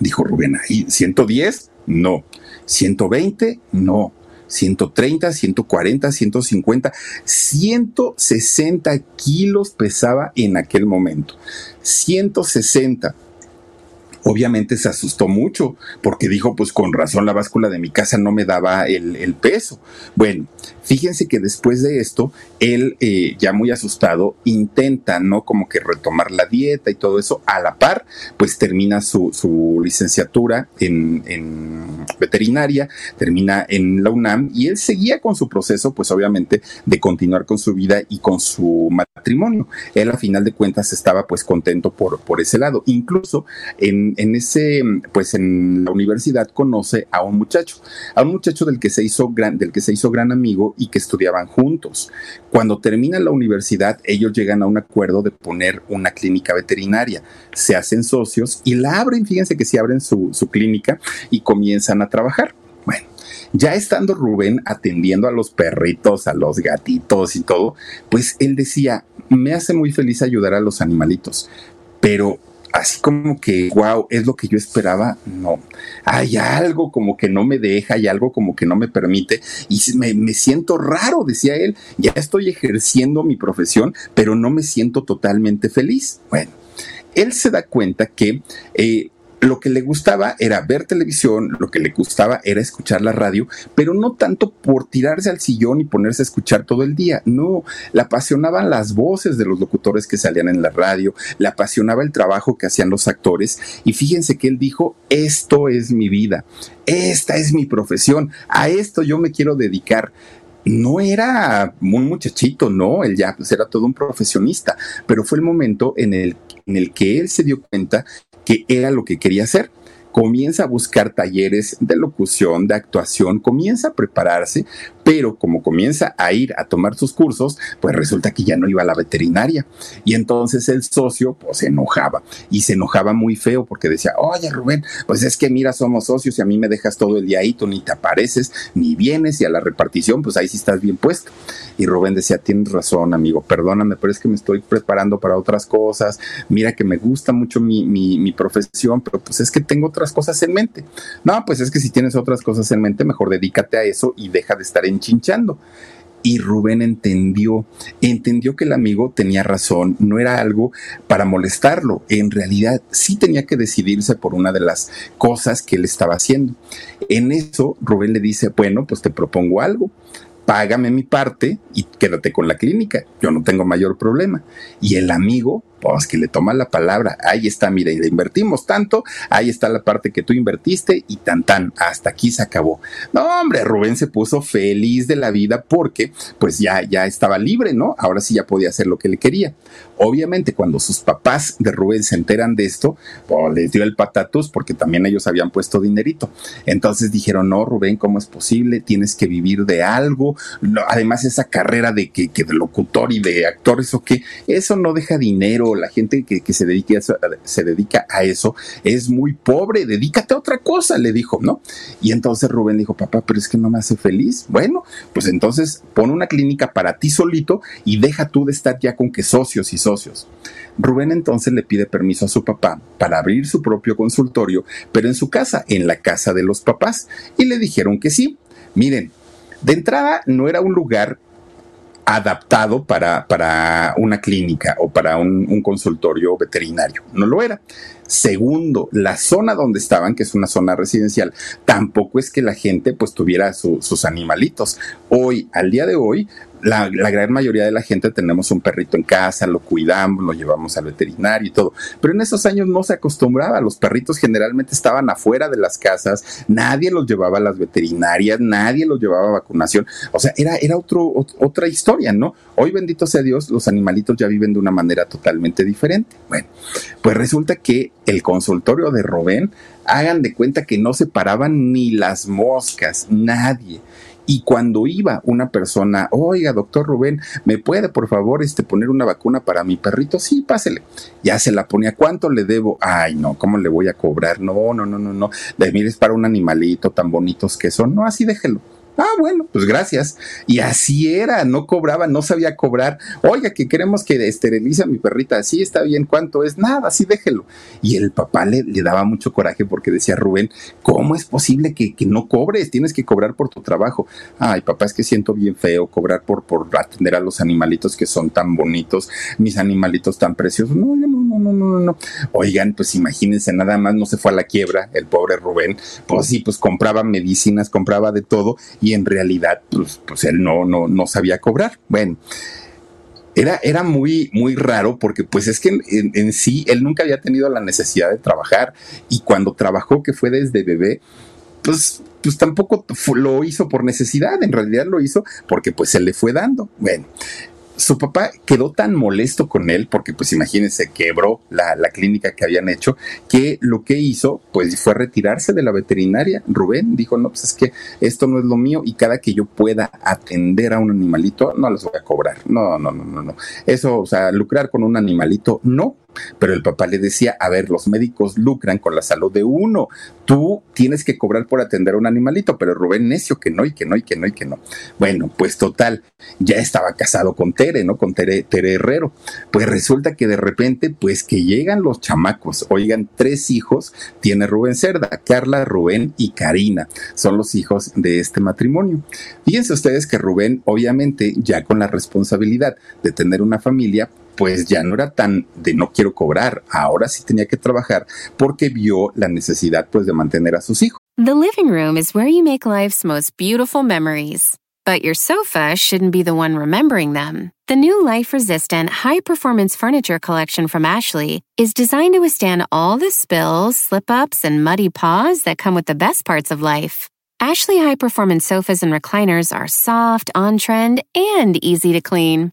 Dijo Rubén, ahí, ¿110? No. 120, no. 130, 140, 150, 160 kilos pesaba en aquel momento. 160 obviamente se asustó mucho porque dijo, pues con razón la báscula de mi casa no me daba el, peso. Bueno, fíjense que después de esto, él eh, ya muy asustado intenta, ¿no? Como que retomar la dieta y todo eso. A la par, pues termina su, licenciatura en, en, veterinaria, termina en la UNAM y él seguía con su proceso, pues obviamente, de continuar con su vida y con su matrimonio. Él a final de cuentas estaba pues contento por, por ese lado. Incluso en en, ese, pues en la universidad conoce a un muchacho, a un muchacho del que se hizo gran, del que se hizo gran amigo y que estudiaban juntos. Cuando termina la universidad, ellos llegan a un acuerdo de poner una clínica veterinaria, se hacen socios y la abren, fíjense que sí abren su, su clínica y comienzan a trabajar. Bueno, ya estando Rubén atendiendo a los perritos, a los gatitos y todo, pues él decía, me hace muy feliz ayudar a los animalitos, pero así como que, wow, es lo que yo esperaba, no. Hay algo como que no me deja, hay algo como que no me permite y me, me, siento raro, decía él, ya estoy ejerciendo mi profesión, pero no me siento totalmente feliz. Bueno, él se da cuenta que eh, lo que le gustaba era ver televisión, lo que le gustaba era escuchar la radio, pero no tanto por tirarse al sillón y ponerse a escuchar todo el día, no, le apasionaban las voces de los locutores que salían en la radio, le apasionaba el trabajo que hacían los actores y fíjense que él dijo, esto es mi vida, esta es mi profesión, a esto yo me quiero dedicar no era un muchachito, no, él ya pues, era todo un profesionista, pero fue el momento en el, en el que él se dio cuenta que era lo que quería hacer. Comienza a buscar talleres de locución, de actuación, comienza a prepararse pero como comienza a ir a tomar sus cursos, pues resulta que ya no iba a la veterinaria. Y entonces el socio pues se enojaba y se enojaba muy feo porque decía, oye Rubén, pues es que mira, somos socios y a mí me dejas todo el día ahí, tú ni te apareces, ni vienes y a la repartición, pues ahí sí estás bien puesto. Y Rubén decía, tienes razón, amigo, perdóname, pero es que me estoy preparando para otras cosas, mira que me gusta mucho mi, mi, mi profesión, pero pues es que tengo otras cosas en mente. No, pues es que si tienes otras cosas en mente, mejor dedícate a eso y deja de estar enchinchando. Y Rubén entendió, entendió que el amigo tenía razón, no era algo para molestarlo, en realidad sí tenía que decidirse por una de las cosas que él estaba haciendo. En eso Rubén le dice, bueno, pues te propongo algo, págame mi parte y quédate con la clínica, yo no tengo mayor problema. Y el amigo pues que le toma la palabra, ahí está, mira, y le invertimos tanto, ahí está la parte que tú invertiste y tan tan, hasta aquí se acabó. No, hombre, Rubén se puso feliz de la vida porque pues ya, ya estaba libre, ¿no? Ahora sí ya podía hacer lo que le quería. Obviamente cuando sus papás de Rubén se enteran de esto, pues les dio el patatus porque también ellos habían puesto dinerito. Entonces dijeron, no, Rubén, ¿cómo es posible? Tienes que vivir de algo. además esa carrera de que, que de locutor y de actor, eso que, eso no deja dinero la gente que, se, dedica a eso, se dedica a eso es muy pobre, dedícate a otra cosa, le dijo, ¿no? Y entonces Rubén dijo, papá, pero es que no me hace feliz. Bueno, pues entonces pon una clínica para ti solito y deja tú de estar ya con que socios y socios. Rubén entonces le pide permiso a su papá para abrir su propio consultorio, pero en su casa, en la casa de los papás, y le dijeron que sí. Miren, de entrada no era un lugar adaptado para, para una clínica o para un, consultorio veterinario. No lo era. Segundo, la zona donde estaban, que es una zona residencial, tampoco es que la gente pues tuviera sus animalitos. Hoy, al día de hoy, la, gran mayoría de la gente tenemos un perrito en casa, lo cuidamos, lo llevamos al veterinario y todo. Pero en esos años no se acostumbraba. Los perritos generalmente estaban afuera de las casas, nadie los llevaba a las veterinarias, nadie los llevaba a vacunación. O sea, era, era otro, otra historia, ¿no? Hoy, bendito sea Dios, los animalitos ya viven de una manera totalmente diferente. Bueno, pues resulta que el consultorio de Robén, hagan de cuenta que no se paraban ni las moscas, nadie. Y cuando iba una persona, oiga, doctor Rubén, ¿me puede por favor este, poner una vacuna para mi perrito? Sí, pásele. Ya se la ponía. ¿Cuánto le debo? Ay, no, ¿cómo le voy a cobrar? No, no, no, no, no. De mires para un animalito tan bonitos que son. No, así déjelo. Ah, bueno, pues gracias. Y así era, no cobraba, no sabía cobrar. Oiga, que queremos que esterilice a mi perrita. Así está bien, ¿cuánto es? Nada, así déjelo. Y el papá le, le daba mucho coraje porque decía, Rubén, ¿cómo es posible que, que, no cobres? Tienes que cobrar por tu trabajo. Ay, papá, es que siento bien feo cobrar por, por atender a los animalitos que son tan bonitos, mis animalitos tan preciosos. No, no, no, no, no, no. Oigan, pues imagínense, nada más no se fue a la quiebra el pobre Rubén. Pues sí, pues compraba medicinas, compraba de todo y en realidad pues, pues él no, no, no sabía cobrar. Bueno. Era, era, muy, muy raro porque pues es que en, sí él nunca había tenido la necesidad de trabajar y cuando trabajó, que fue desde bebé, pues, pues tampoco lo hizo por necesidad, en realidad lo hizo porque pues se le fue dando. Bueno, su papá quedó tan molesto con él, porque pues imagínense, quebró la, la, clínica que habían hecho, que lo que hizo pues fue retirarse de la veterinaria. Rubén dijo, no, pues es que esto no es lo mío y cada que yo pueda atender a un animalito, no les voy a cobrar. No, no, no, no, no. Eso, o sea, lucrar con un animalito, no, pero el papá le decía, a ver, los médicos lucran con la salud de uno, tú tienes que cobrar por atender a un animalito, pero Rubén necio que no y que no y que no y que no. Bueno, pues total, ya estaba casado con Tere, ¿no? Con Tere, Tere Herrero. Pues resulta que de repente, pues que llegan los chamacos, oigan, tres hijos tiene Rubén Cerda, Carla, Rubén y Karina, son los hijos de este matrimonio. Fíjense ustedes que Rubén, obviamente, ya con la responsabilidad de tener una familia, pues ya no era tan de no quiero cobrar, ahora sí tenía que trabajar porque vio la necesidad pues de mantener a sus hijos. The living room is where you make life's most beautiful memories. But your sofa shouldn't be the one remembering them. The new life resistant, high performance furniture collection from Ashley is designed to withstand all the spills, slip ups, and muddy paws that come with the best parts of life. Ashley high performance sofas and recliners are soft, on trend, and easy to clean.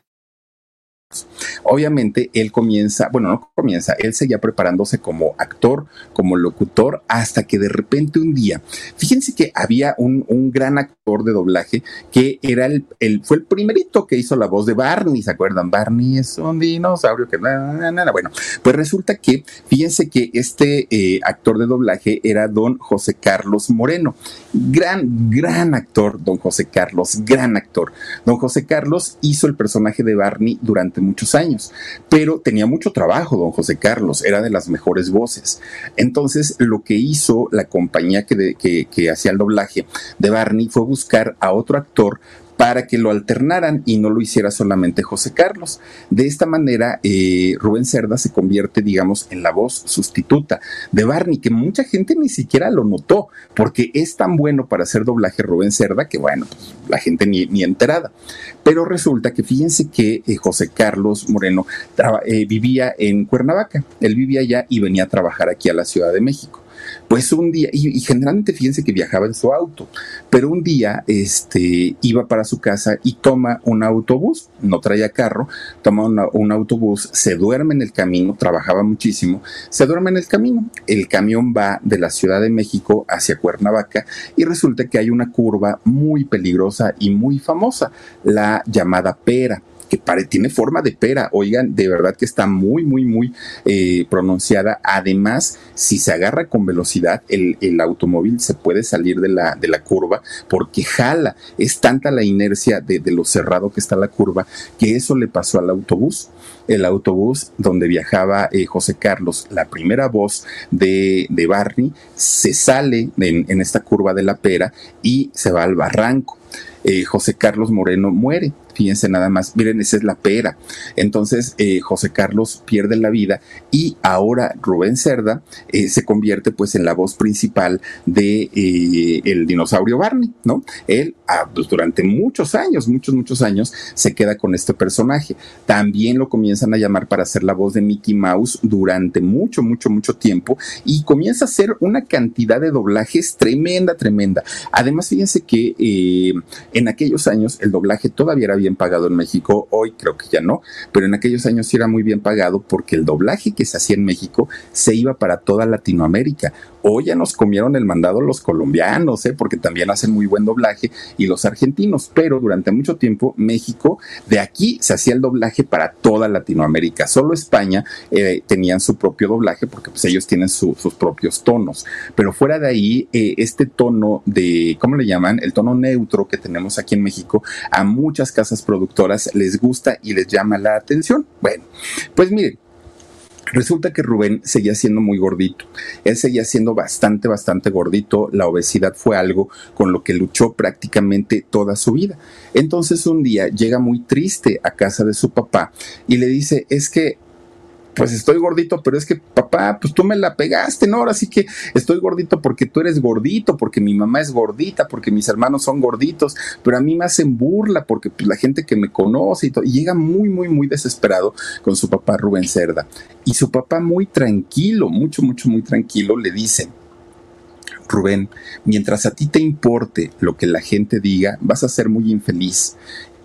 Obviamente él comienza, bueno, no comienza, él seguía preparándose como actor, como locutor, hasta que de repente un día, fíjense que había un, gran actor de doblaje que era el, fue el primerito que hizo la voz de Barney, ¿se acuerdan? Barney es un dinosaurio que... Bueno, pues resulta que, fíjense que este eh, actor de doblaje era don José Carlos Moreno. Gran, gran actor, don José Carlos, gran actor. Don José Carlos hizo el personaje de Barney durante muchos años, pero tenía mucho trabajo, don José Carlos, era de las mejores voces. Entonces, lo que hizo la compañía que, que hacía el doblaje de Barney fue buscar a otro actor para que lo alternaran y no lo hiciera solamente José Carlos. De esta manera, eh, Rubén Cerda se convierte, digamos, en la voz sustituta de Barney, que mucha gente ni siquiera lo notó, porque es tan bueno para hacer doblaje Rubén Cerda que, bueno, pues, la gente ni, ni, enterada. Pero resulta que fíjense que eh, José Carlos Moreno eh, vivía en Cuernavaca, él vivía allá y venía a trabajar aquí a la Ciudad de México. Pues un día, y, generalmente fíjense que viajaba en su auto, pero un día este, iba para su casa y toma un autobús, no traía carro, toma un autobús, se duerme en el camino, trabajaba muchísimo, se duerme en el camino. El camión va de la Ciudad de México hacia Cuernavaca y resulta que hay una curva muy peligrosa y muy famosa, la llamada Pera que tiene forma de pera. Oigan, de verdad que está muy, muy, muy eh, pronunciada. Además, si se agarra con velocidad, el, automóvil se puede salir de la, de curva porque jala. Es tanta la inercia de, lo cerrado que está la curva que eso le pasó al autobús el autobús donde viajaba eh, José Carlos, la primera voz de, Barney, se sale en, en, esta curva de la pera y se va al barranco. Eh, José Carlos Moreno muere. Fíjense nada más, miren, esa es la pera. Entonces, eh, José Carlos pierde la vida y ahora Rubén Cerda eh, se convierte pues en la voz principal de el dinosaurio Barney, ¿no? Él ah, pues, durante muchos años, muchos, muchos años, se queda con este personaje. También lo comienzan a llamar para hacer la voz de Mickey Mouse durante mucho, mucho, mucho tiempo y comienza a hacer una cantidad de doblajes tremenda, tremenda. Además, fíjense que en aquellos años el doblaje todavía era bien pagado en México, hoy creo que ya no, pero en aquellos años sí era muy bien pagado porque el doblaje que se hacía en México se iba para toda Latinoamérica. Hoy ya nos comieron el mandado los colombianos, ¿eh? porque también hacen muy buen doblaje, y los argentinos, pero durante mucho tiempo México, de aquí se hacía el doblaje para toda Latinoamérica. Solo España eh, tenían su propio doblaje porque pues, ellos tienen sus propios tonos, pero fuera de ahí, eh, este tono de, ¿cómo le llaman? El tono neutro que tenemos aquí en México, a muchas casas productoras les gusta y les llama la atención. Bueno, pues miren, Resulta que Rubén seguía siendo muy gordito. Él seguía siendo bastante, bastante gordito. La obesidad fue algo con lo que luchó prácticamente toda su vida. Entonces un día llega muy triste a casa de su papá y le dice, es que pues estoy gordito, pero es que papá, pues tú me la pegaste, ¿no? Ahora sí que estoy gordito porque tú eres gordito, porque mi mamá es gordita, porque mis hermanos son gorditos, pero a mí me hacen burla porque pues, la gente que me conoce y todo, y llega muy, muy, muy desesperado con su papá Rubén Cerda. Y su papá muy tranquilo, mucho, mucho, muy tranquilo, le dice, Rubén, mientras a ti te importe lo que la gente diga, vas a ser muy infeliz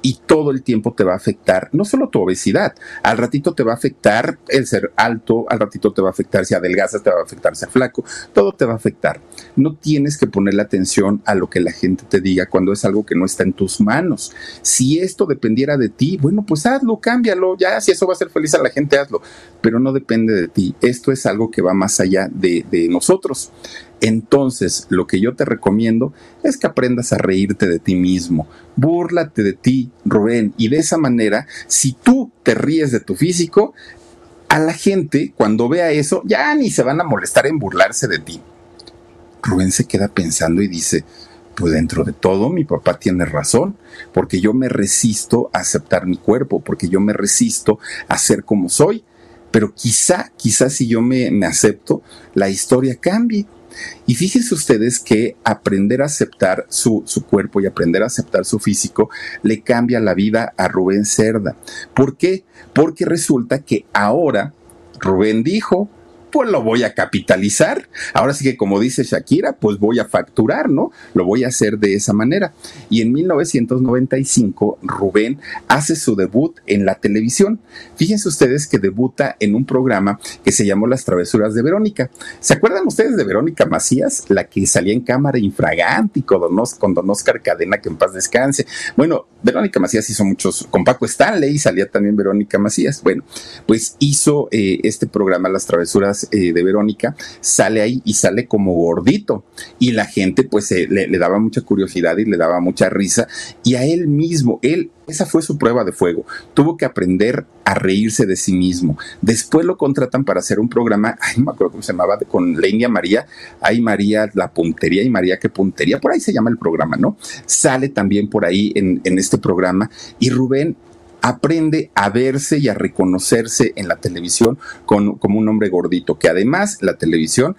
y todo el tiempo te va a afectar, no solo tu obesidad, al ratito te va a afectar el ser alto, al ratito te va a afectar si adelgazas, te va a afectar ser flaco, todo te va a afectar. No tienes que ponerle atención a lo que la gente te diga cuando es algo que no está en tus manos. Si esto dependiera de ti, bueno, pues hazlo, cámbialo, ya, si eso va a hacer feliz a la gente, hazlo, pero no depende de ti. Esto es algo que va más allá de nosotros. Entonces, lo que yo te recomiendo es que aprendas a reírte de ti mismo. Búrlate de ti, Rubén. Y de esa manera, si tú te ríes de tu físico, a la gente, cuando vea eso, ya ni se van a molestar en burlarse de ti. Rubén se queda pensando y dice, pues dentro de todo mi papá tiene razón, porque yo me resisto a aceptar mi cuerpo, porque yo me resisto a ser como soy. Pero quizá, quizá si yo me, me acepto, la historia cambie. Y fíjense ustedes que aprender a aceptar su, cuerpo y aprender a aceptar su físico le cambia la vida a Rubén Cerda. ¿Por qué? Porque resulta que ahora Rubén dijo, lo voy a capitalizar. Ahora sí que como dice Shakira, pues voy a facturar, ¿no? Lo voy a hacer de esa manera. Y en 1995, Rubén hace su debut en la televisión. Fíjense ustedes que debuta en un programa que se llamó Las Travesuras de Verónica. ¿Se acuerdan ustedes de Verónica Macías, la que salía en cámara infragante con don, Oscar Cadena, que en paz descanse? Bueno, Verónica Macías hizo muchos, con Paco Stanley salía también Verónica Macías. Bueno, pues hizo eh, este programa Las Travesuras eh, de Verónica, sale ahí y sale como gordito. Y la gente pues le, le daba mucha curiosidad y le daba mucha risa. Y a él mismo, él esa fue su prueba de fuego. Tuvo que aprender a reírse de sí mismo. Después lo contratan para hacer un programa, ay, no me acuerdo cómo se llamaba, con la India María. Ay, María, la puntería y María, qué puntería. Por ahí se llama el programa, ¿no? Sale también por ahí en, este programa y Rubén aprende a verse y a reconocerse en la televisión como un hombre gordito, que además la televisión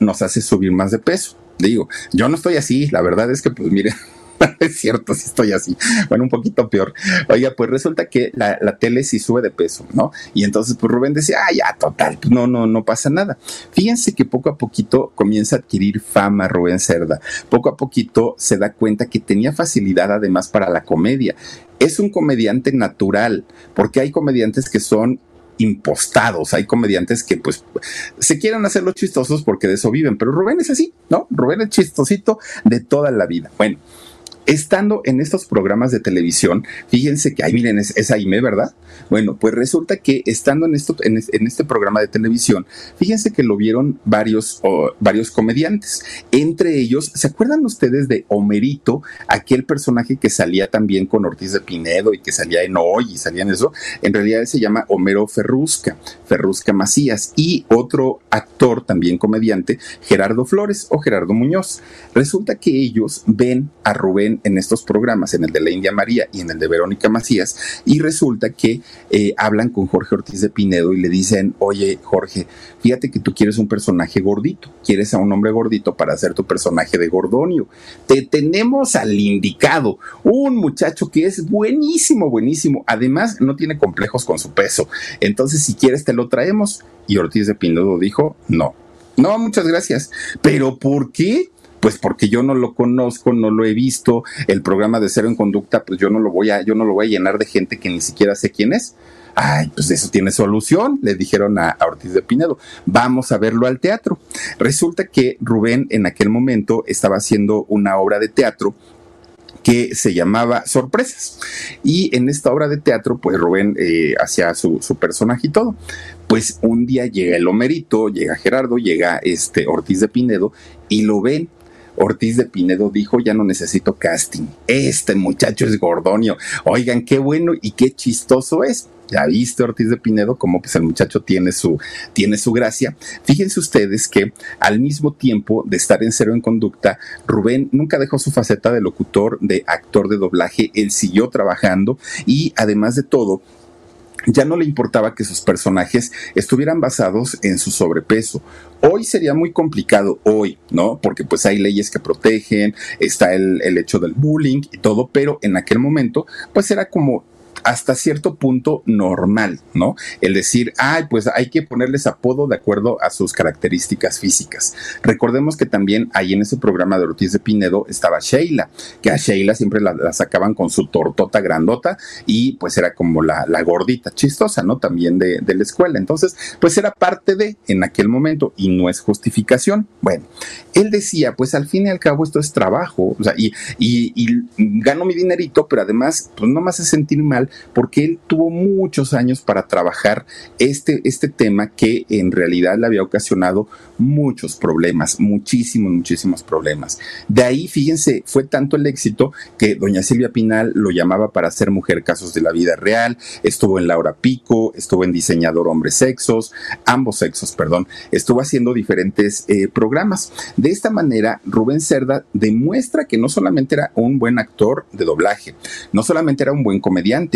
nos hace subir más de peso. Digo, yo no estoy así, la verdad es que, pues mire, (laughs) es cierto, si estoy así. Bueno, un poquito peor. Oiga, pues resulta que la, tele sí sube de peso, ¿no? Y entonces, pues Rubén decía, ah, ya, total, pues no, no, no pasa nada. Fíjense que poco a poquito comienza a adquirir fama Rubén Cerda. Poco a poquito se da cuenta que tenía facilidad además para la comedia. Es un comediante natural, porque hay comediantes que son impostados. Hay comediantes que pues se quieren hacer los chistosos porque de eso viven, pero Rubén es así, ¿no? Rubén es chistosito de toda la vida. Bueno, estando en estos programas de televisión, fíjense que, ay, miren, es, es Aime, ¿verdad? Bueno, pues resulta que estando en, esto, en, este programa de televisión, fíjense que lo vieron varios, varios comediantes. Entre ellos, ¿se acuerdan ustedes de Homerito, aquel personaje que salía también con Ortiz de Pinedo y que salía en Hoy y salía en eso? En realidad se llama Homero Ferrusca, Ferrusca Macías, y otro actor también comediante, Gerardo Flores o Gerardo Muñoz. Resulta que ellos ven a Rubén en estos programas, en el de la India María y en el de Verónica Macías, y resulta que eh, hablan con Jorge Ortiz de Pinedo y le dicen, oye Jorge, fíjate que tú quieres un personaje gordito, quieres a un hombre gordito para hacer tu personaje de Gordonio. Te tenemos al indicado, un muchacho que es buenísimo, buenísimo, además no tiene complejos con su peso, entonces si quieres te lo traemos. Y Ortiz de Pinedo dijo, no. No, muchas gracias. ¿Pero por qué? Pues porque yo no lo conozco, no lo he visto, el programa de cero en conducta, pues yo no lo voy a, yo no lo voy a llenar de gente que ni siquiera sé quién es. Ay, pues eso tiene solución, le dijeron a, Ortiz de Pinedo. Vamos a verlo al teatro. Resulta que Rubén en aquel momento estaba haciendo una obra de teatro que se llamaba Sorpresas. Y en esta obra de teatro, pues Rubén eh, hacía su, su, personaje y todo. Pues un día llega el Homerito, llega Gerardo, llega este Ortiz de Pinedo y lo ven Ortiz de Pinedo dijo, ya no necesito casting. Este muchacho es Gordonio. Oigan, qué bueno y qué chistoso es. Ya viste Ortiz de Pinedo como pues el muchacho tiene su, tiene su gracia. Fíjense ustedes que al mismo tiempo de estar en cero en conducta, Rubén nunca dejó su faceta de locutor, de actor de doblaje, él siguió trabajando y además de todo, ya no le importaba que sus personajes estuvieran basados en su sobrepeso. Hoy sería muy complicado, hoy, ¿no? Porque pues hay leyes que protegen, está el, el hecho del bullying y todo, pero en aquel momento pues era como hasta cierto punto normal, ¿no? El decir, ay, pues hay que ponerles apodo de acuerdo a sus características físicas. Recordemos que también ahí en ese programa de Ortiz de Pinedo estaba Sheila, que a Sheila siempre la, sacaban con su tortota grandota y pues era como la, gordita chistosa, ¿no? También de, la escuela. Entonces, pues era parte de en aquel momento y no es justificación. Bueno, él decía, pues al fin y al cabo esto es trabajo, o sea, y, y, y gano mi dinerito, pero además, pues no me hace sentir mal porque él tuvo muchos años para trabajar este, este tema que en realidad le había ocasionado muchos problemas, muchísimos, muchísimos problemas. De ahí, fíjense, fue tanto el éxito que doña Silvia Pinal lo llamaba para hacer mujer casos de la vida real, estuvo en Laura Pico, estuvo en Diseñador Hombres Sexos, ambos sexos, perdón, estuvo haciendo diferentes eh, programas. De esta manera, Rubén Cerda demuestra que no solamente era un buen actor de doblaje, no solamente era un buen comediante,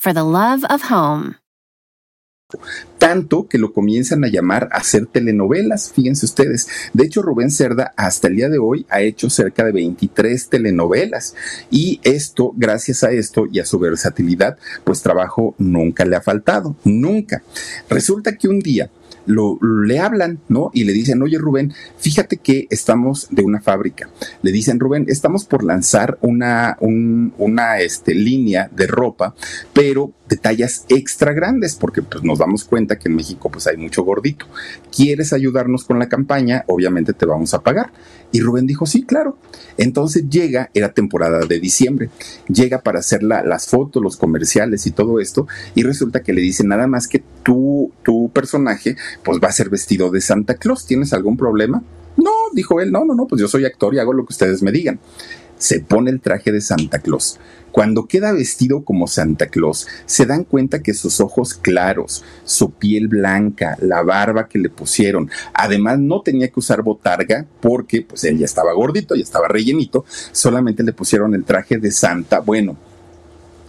for the love of home. tanto que lo comienzan a llamar a hacer telenovelas, fíjense ustedes. De hecho, Rubén Cerda hasta el día de hoy ha hecho cerca de 23 telenovelas y esto, gracias a esto y a su versatilidad, pues trabajo nunca le ha faltado, nunca. Resulta que un día lo, le hablan, ¿no? Y le dicen, oye Rubén, fíjate que estamos de una fábrica. Le dicen, Rubén, estamos por lanzar una, una este, línea de ropa, pero de tallas extra grandes, porque pues, nos damos cuenta que en México pues hay mucho gordito. ¿Quieres ayudarnos con la campaña? Obviamente te vamos a pagar. Y Rubén dijo, sí, claro. Entonces llega, era temporada de diciembre, llega para hacer las fotos, los comerciales y todo esto, y resulta que le dice nada más que tu, tu personaje pues va a ser vestido de Santa Claus. ¿Tienes algún problema? No, dijo él, no, no, no, pues yo soy actor y hago lo que ustedes me digan. Se pone el traje de Santa Claus cuando queda vestido como Santa Claus, se dan cuenta que sus ojos claros, su piel blanca, la barba que le pusieron, además no tenía que usar botarga porque pues él ya estaba gordito, ya estaba rellenito, solamente le pusieron el traje de Santa. Bueno,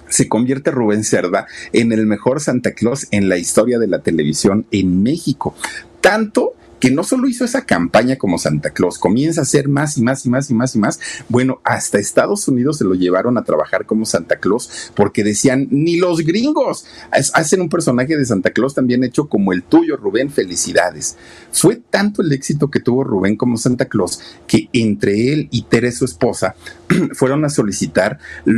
se convierte Rubén Cerda en el mejor Santa Claus en la historia de la televisión en México. Tanto que no solo hizo esa campaña como Santa Claus, comienza a hacer más y más y más y más y más. Bueno, hasta Estados Unidos se lo llevaron a trabajar como Santa Claus porque decían, ni los gringos hacen un personaje de Santa Claus también hecho como el tuyo, Rubén, felicidades. Fue tanto el éxito que tuvo Rubén como Santa Claus que entre él y Tere, su esposa, (clears throat) fueron a solicitar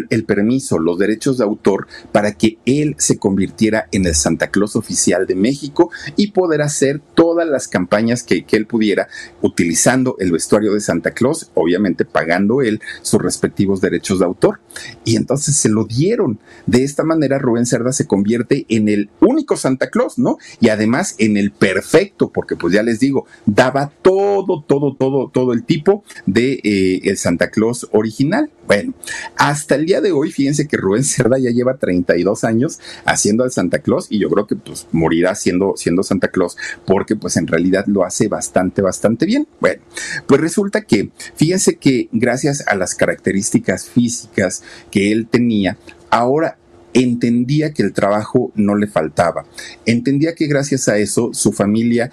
el permiso, los derechos de autor para que él se convirtiera en el Santa Claus oficial de México y poder hacer todas las campañas que, que él pudiera utilizando el vestuario de Santa Claus, obviamente pagando él sus respectivos derechos de autor. Y entonces se lo dieron. De esta manera Rubén Cerda se convierte en el único Santa Claus, ¿no? Y además en el perfecto, porque pues ya les digo, daba todo, todo, todo, todo el tipo de eh, el Santa Claus original bueno, hasta el día de hoy, fíjense que Rubén Cerda ya lleva 32 años haciendo al Santa Claus y yo creo que pues morirá siendo, siendo Santa Claus porque pues en realidad lo hace bastante, bastante bien. Bueno, pues resulta que, fíjense que gracias a las características físicas que él tenía, ahora entendía que el trabajo no le faltaba. Entendía que gracias a eso su familia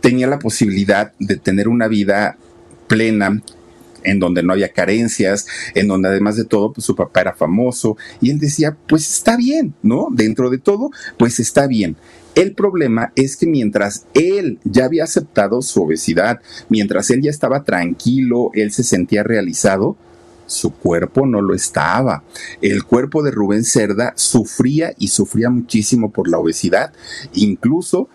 tenía la posibilidad de tener una vida plena, en donde no había carencias, en donde además de todo, pues su papá era famoso, y él decía, pues está bien, ¿no? Dentro de todo, pues está bien. El problema es que mientras él ya había aceptado su obesidad, mientras él ya estaba tranquilo, él se sentía realizado, su cuerpo no lo estaba. El cuerpo de Rubén Cerda sufría y sufría muchísimo por la obesidad. Incluso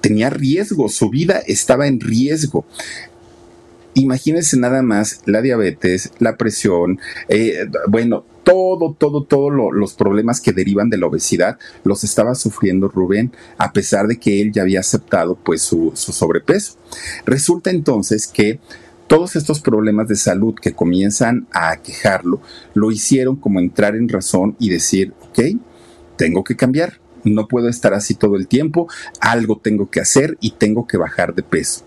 tenía riesgo, su vida estaba en riesgo. Imagínense nada más la diabetes, la presión, eh, bueno, todo, todo, todos los problemas que derivan de la obesidad los estaba sufriendo Rubén, a pesar de que él ya había aceptado pues su, su sobrepeso. Resulta entonces que todos estos problemas de salud que comienzan a quejarlo, lo hicieron como entrar en razón y decir, ok, tengo que cambiar, no puedo estar así todo el tiempo, algo tengo que hacer y tengo que bajar de peso.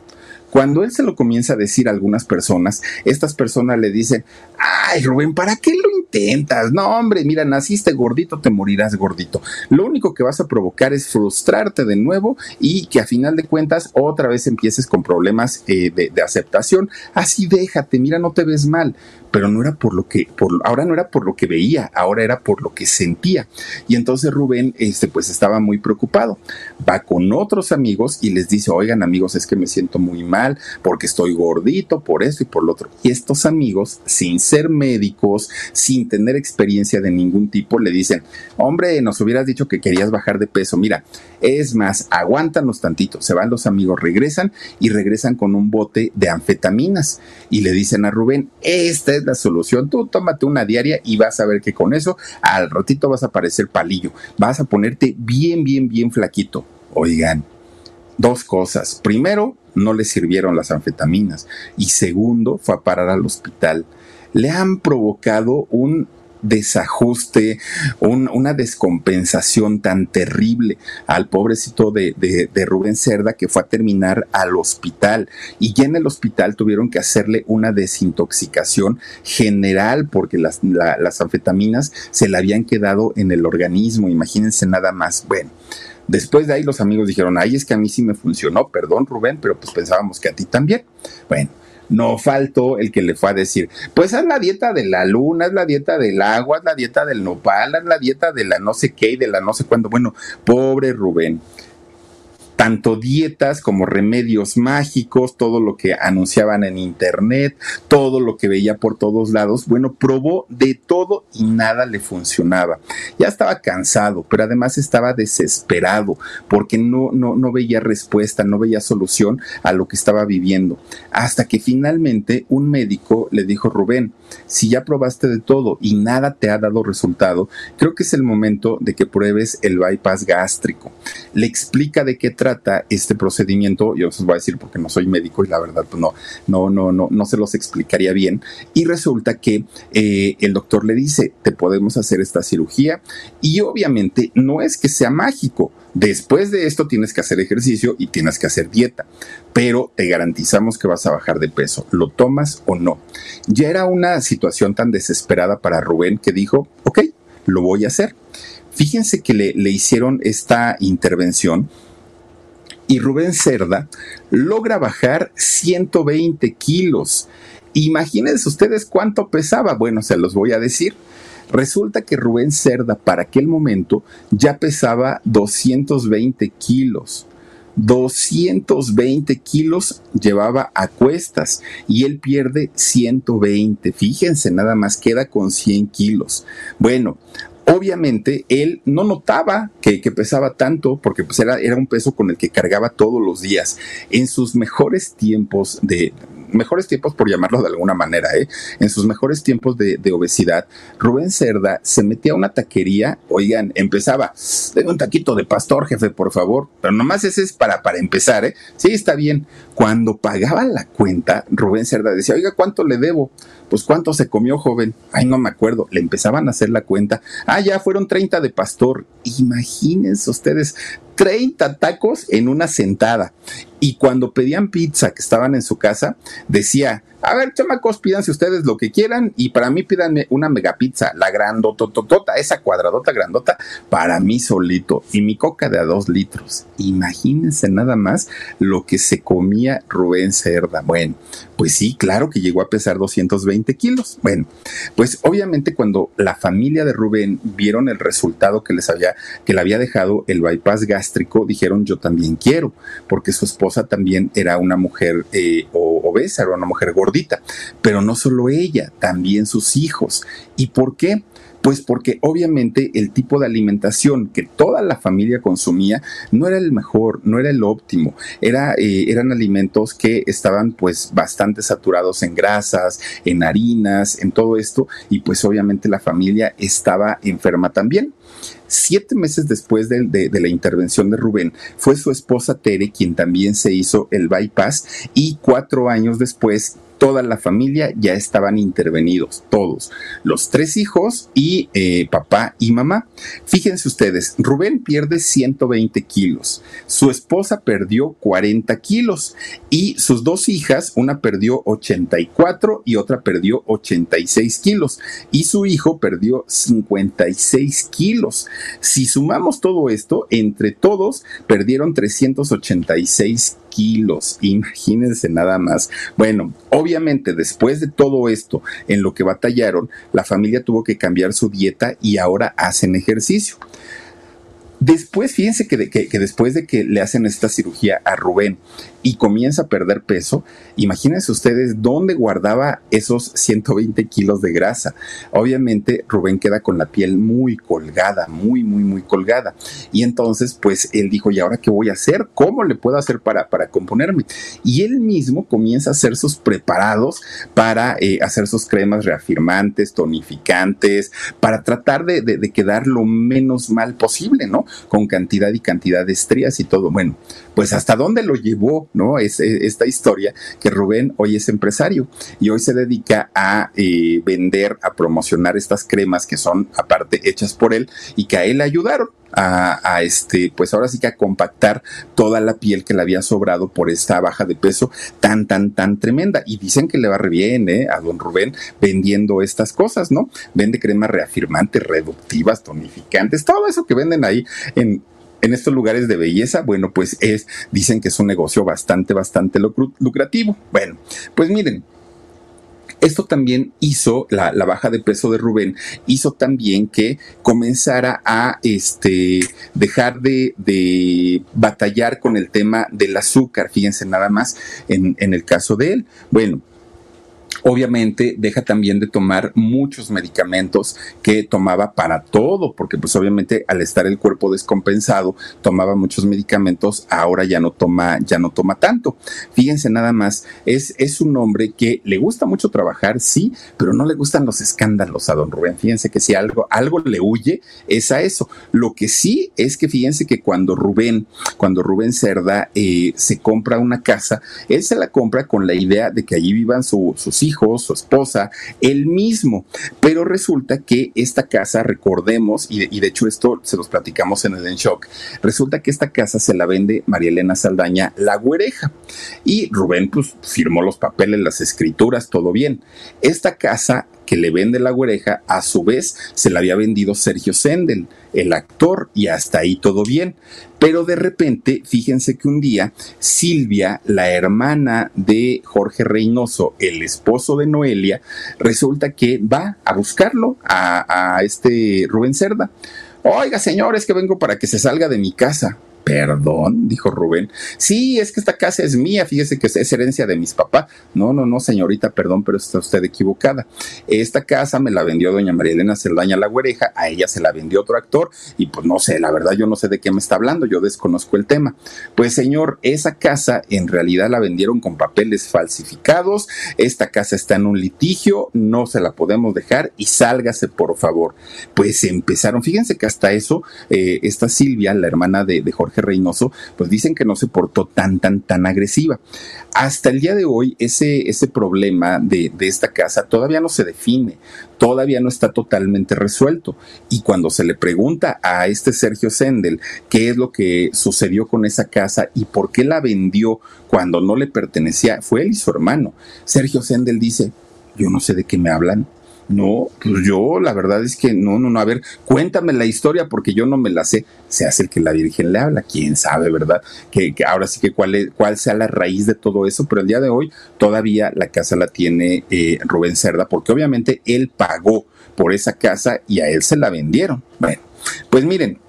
Cuando él se lo comienza a decir a algunas personas, estas personas le dicen, ay Rubén, ¿para qué lo intentas? No, hombre, mira, naciste gordito, te morirás gordito. Lo único que vas a provocar es frustrarte de nuevo y que a final de cuentas otra vez empieces con problemas eh, de, de aceptación. Así déjate, mira, no te ves mal pero no era por lo que, por, ahora no era por lo que veía, ahora era por lo que sentía. Y entonces Rubén, este, pues estaba muy preocupado. Va con otros amigos y les dice, oigan amigos, es que me siento muy mal porque estoy gordito, por eso y por lo otro. Y estos amigos, sin ser médicos, sin tener experiencia de ningún tipo, le dicen, hombre, nos hubieras dicho que querías bajar de peso. Mira, es más, aguántanos tantito. Se van los amigos, regresan y regresan con un bote de anfetaminas y le dicen a Rubén, esta es la solución. Tú tómate una diaria y vas a ver que con eso al ratito vas a parecer palillo. Vas a ponerte bien, bien, bien flaquito. Oigan, dos cosas. Primero, no le sirvieron las anfetaminas. Y segundo, fue a parar al hospital. Le han provocado un desajuste, una descompensación tan terrible al pobrecito de, de, Rubén Cerda que fue a terminar al hospital y ya en el hospital tuvieron que hacerle una desintoxicación general porque las, las anfetaminas se le habían quedado en el organismo, imagínense nada más. Bueno. Después de ahí los amigos dijeron, ay, es que a mí sí me funcionó, perdón Rubén, pero pues pensábamos que a ti también. Bueno, no faltó el que le fue a decir, pues haz la dieta de la luna, haz la dieta del agua, haz la dieta del nopal, haz la dieta de la no sé qué y de la no sé cuándo. Bueno, pobre Rubén tanto dietas como remedios mágicos, todo lo que anunciaban en internet, todo lo que veía por todos lados, bueno, probó de todo y nada le funcionaba. Ya estaba cansado, pero además estaba desesperado porque no, no, no veía respuesta, no veía solución a lo que estaba viviendo. Hasta que finalmente un médico le dijo, Rubén, si ya probaste de todo y nada te ha dado resultado, creo que es el momento de que pruebes el bypass gástrico. Le explica de qué trata este procedimiento, yo os voy a decir porque no soy médico y la verdad pues no, no, no, no, no se los explicaría bien. Y resulta que eh, el doctor le dice, te podemos hacer esta cirugía y obviamente no es que sea mágico. Después de esto tienes que hacer ejercicio y tienes que hacer dieta, pero te garantizamos que vas a bajar de peso, lo tomas o no. Ya era una situación tan desesperada para Rubén que dijo, ok, lo voy a hacer. Fíjense que le hicieron esta intervención y Rubén Cerda logra bajar 120 kilos. Imagínense ustedes cuánto pesaba. Bueno, se los voy a decir. Resulta que Rubén Cerda para aquel momento ya pesaba 220 kilos. 220 kilos llevaba a cuestas y él pierde 120. Fíjense, nada más queda con 100 kilos. Bueno, obviamente él no notaba que, pesaba tanto porque pues era, era un peso con el que cargaba todos los días. En sus mejores tiempos de, mejores tiempos, por llamarlo de alguna manera, ¿eh? en sus mejores tiempos de, obesidad, Rubén Cerda se metía a una taquería, oigan, empezaba, denme un taquito de pastor, jefe, por favor, pero nomás ese es para, para empezar, ¿eh? Sí, está bien. Cuando pagaba la cuenta, Rubén Cerda decía, oiga, ¿cuánto le debo? Pues cuánto se comió, joven. Ay, no me acuerdo. Le empezaban a hacer la cuenta. Ah, ya fueron 30 de pastor. Imagínense ustedes, 30 tacos en una sentada. Y cuando pedían pizza que estaban en su casa, decía, a ver, chamacos, pídanse ustedes lo que quieran y para mí pídanme una mega pizza, la grandototota, esa cuadradota grandota, para mí solito y mi coca de a dos litros. Imagínense nada más lo que se comía Rubén Cerda. Bueno, pues sí, claro que llegó a pesar 220 kilos. Bueno, pues obviamente cuando la familia de Rubén vieron el resultado que les había, que le había dejado el bypass gástrico, dijeron yo también quiero, porque su esposa también era una mujer eh, obesa, era una mujer gorda pero no solo ella, también sus hijos. ¿Y por qué? Pues porque obviamente el tipo de alimentación que toda la familia consumía no era el mejor, no era el óptimo. Era, eh, eran alimentos que estaban pues bastante saturados en grasas, en harinas, en todo esto. Y pues obviamente la familia estaba enferma también. Siete meses después de, la intervención de Rubén, fue su esposa Tere quien también se hizo el bypass y cuatro años después toda la familia ya estaban intervenidos, todos, los tres hijos y eh, papá y mamá. Fíjense ustedes, Rubén pierde 120 kilos, su esposa perdió 40 kilos y sus dos hijas, una perdió 84 y otra perdió 86 kilos y su hijo perdió 56 kilos. Si sumamos todo esto, entre todos perdieron 386 kilos. Imagínense nada más. Bueno, obviamente después de todo esto en lo que batallaron, la familia tuvo que cambiar su dieta y ahora hacen ejercicio. Después, fíjense que, que, después de que le hacen esta cirugía a Rubén y comienza a perder peso, imagínense ustedes dónde guardaba esos 120 kilos de grasa. Obviamente Rubén queda con la piel muy colgada, muy, muy, muy colgada. Y entonces, pues él dijo, ¿y ahora qué voy a hacer? ¿Cómo le puedo hacer para, para componerme? Y él mismo comienza a hacer sus preparados para eh, hacer sus cremas reafirmantes, tonificantes, para tratar de, de quedar lo menos mal posible, ¿no? Con cantidad y cantidad de estrías y todo. Bueno, pues hasta dónde lo llevó, ¿no? Es, esta historia que Rubén hoy es empresario y hoy se dedica a eh, vender, a promocionar estas cremas que son aparte hechas por él y que a él le ayudaron a, este, pues ahora sí que a compactar toda la piel que le había sobrado por esta baja de peso tan, tan, tan tremenda. Y dicen que le va re bien, ¿eh? A don Rubén vendiendo estas cosas, ¿no? Vende cremas reafirmantes, reductivas, tonificantes, todo eso que venden ahí en, en estos lugares de belleza, bueno, pues es, dicen que es un negocio bastante, bastante lucrativo. Bueno, pues miren, esto también hizo, la, baja de peso de Rubén, hizo también que comenzara a este, dejar de, batallar con el tema del azúcar. Fíjense nada más en, en el caso de él. Bueno, obviamente deja también de tomar muchos medicamentos que tomaba para todo, porque pues obviamente al estar el cuerpo descompensado, tomaba muchos medicamentos, ahora ya no toma, ya no toma tanto. Fíjense nada más, es, es un hombre que le gusta mucho trabajar, sí, pero no le gustan los escándalos a don Rubén. Fíjense que si algo, algo le huye, es a eso. Lo que sí es que fíjense que cuando Rubén, cuando Rubén Cerda eh, se compra una casa, él se la compra con la idea de que allí vivan sus hijos su esposa, él mismo. Pero resulta que esta casa, recordemos, y de, hecho esto se los platicamos en el En Shock, resulta que esta casa se la vende María Elena Saldaña, la güereja. Y Rubén pues firmó los papeles, las escrituras, todo bien. Esta casa que le vende la güereja, a su vez se la había vendido Sergio Sendel, el actor, y hasta ahí todo bien. Pero de repente, fíjense que un día Silvia, la hermana de Jorge Reynoso, el esposo de Noelia, resulta que va a buscarlo a, este Rubén Cerda. Oiga, señor, es que vengo para que se salga de mi casa. Perdón, dijo Rubén. Sí, es que esta casa es mía, fíjese que es herencia de mis papás. No, no, no, señorita, perdón, pero está usted equivocada. Esta casa me la vendió doña María Elena Celdaña La Güereja, a ella se la vendió otro actor, y pues no sé, la verdad yo no sé de qué me está hablando, yo desconozco el tema. Pues señor, esa casa en realidad la vendieron con papeles falsificados, esta casa está en un litigio, no se la podemos dejar y sálgase por favor. Pues empezaron, fíjense que hasta eso, eh, esta Silvia, la hermana de Jorge Reynoso, pues dicen que no se portó tan, tan, tan agresiva. Hasta el día de hoy, ese, ese problema de, de esta casa todavía no se define, todavía no está totalmente resuelto. Y cuando se le pregunta a este Sergio Sendel qué es lo que sucedió con esa casa y por qué la vendió cuando no le pertenecía, fue él y su hermano. Sergio Sendel dice, yo no sé de qué me hablan. No, pues yo la verdad es que no, no, no. A ver, cuéntame la historia porque yo no me la sé. Se hace que la Virgen le habla, quién sabe, ¿verdad? Que, ahora sí que cuál, cuál sea la raíz de todo eso, pero el día de hoy todavía la casa la tiene eh, Rubén Cerda porque obviamente él pagó por esa casa y a él se la vendieron. Bueno, pues miren,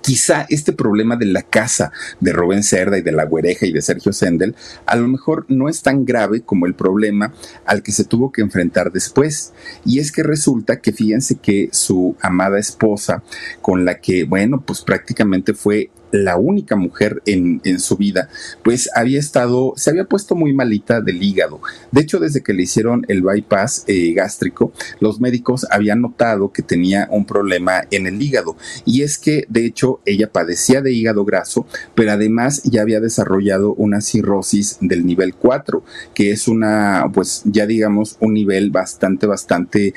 quizá este problema de la casa de Rubén Cerda y de la Güereja y de Sergio Sendel a lo mejor no es tan grave como el problema al que se tuvo que enfrentar después. Y es que resulta que fíjense que su amada esposa, con la que, bueno, pues prácticamente fue la única mujer en, en, su vida, pues había estado, se había puesto muy malita del hígado. De hecho, desde que le hicieron el bypass eh, gástrico, los médicos habían notado que tenía un problema en el hígado. Y es que, de hecho, ella padecía de hígado graso, pero además ya había desarrollado una cirrosis del nivel 4, que es una, pues ya digamos, un nivel bastante, bastante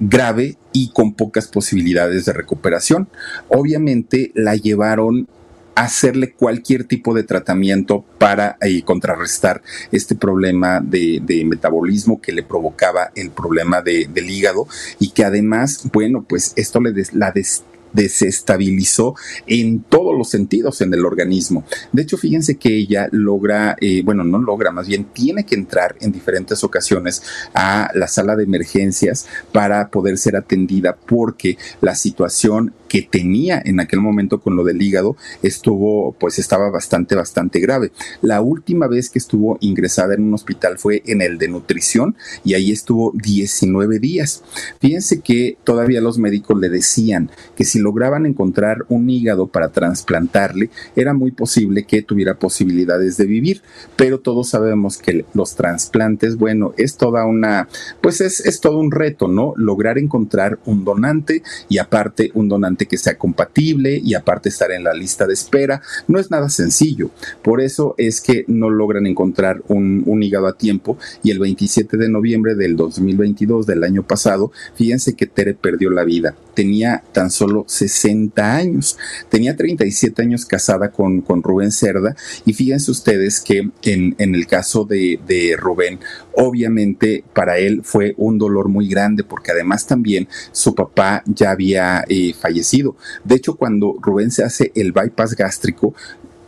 grave y con pocas posibilidades de recuperación. Obviamente la llevaron a hacerle cualquier tipo de tratamiento para eh, contrarrestar este problema de, metabolismo que le provocaba el problema del hígado y que además, bueno, pues esto le la des desestabilizó en todos los sentidos en el organismo. De hecho, fíjense que ella logra, eh, bueno, no logra, más bien tiene que entrar en diferentes ocasiones a la sala de emergencias para poder ser atendida porque la situación que tenía en aquel momento con lo del hígado estuvo, pues estaba bastante, bastante grave. La última vez que estuvo ingresada en un hospital fue en el de nutrición y ahí estuvo 19 días. Fíjense que todavía los médicos le decían que si lograban encontrar un hígado para trasplantarle, era muy posible que tuviera posibilidades de vivir, pero todos sabemos que los trasplantes, bueno, es toda una, pues es, es todo un reto, ¿no? Lograr encontrar un donante y aparte un donante que sea compatible y aparte estar en la lista de espera, no es nada sencillo. Por eso es que no logran encontrar un, hígado a tiempo y el 27 de noviembre del 2022 del año pasado, fíjense que Tere perdió la vida. Tenía tan solo 60 años. Tenía 37 años casada con, con Rubén Cerda y fíjense ustedes que en, en el caso de, de Rubén, obviamente para él fue un dolor muy grande porque además también su papá ya había eh, fallecido. De hecho, cuando Rubén se hace el bypass gástrico,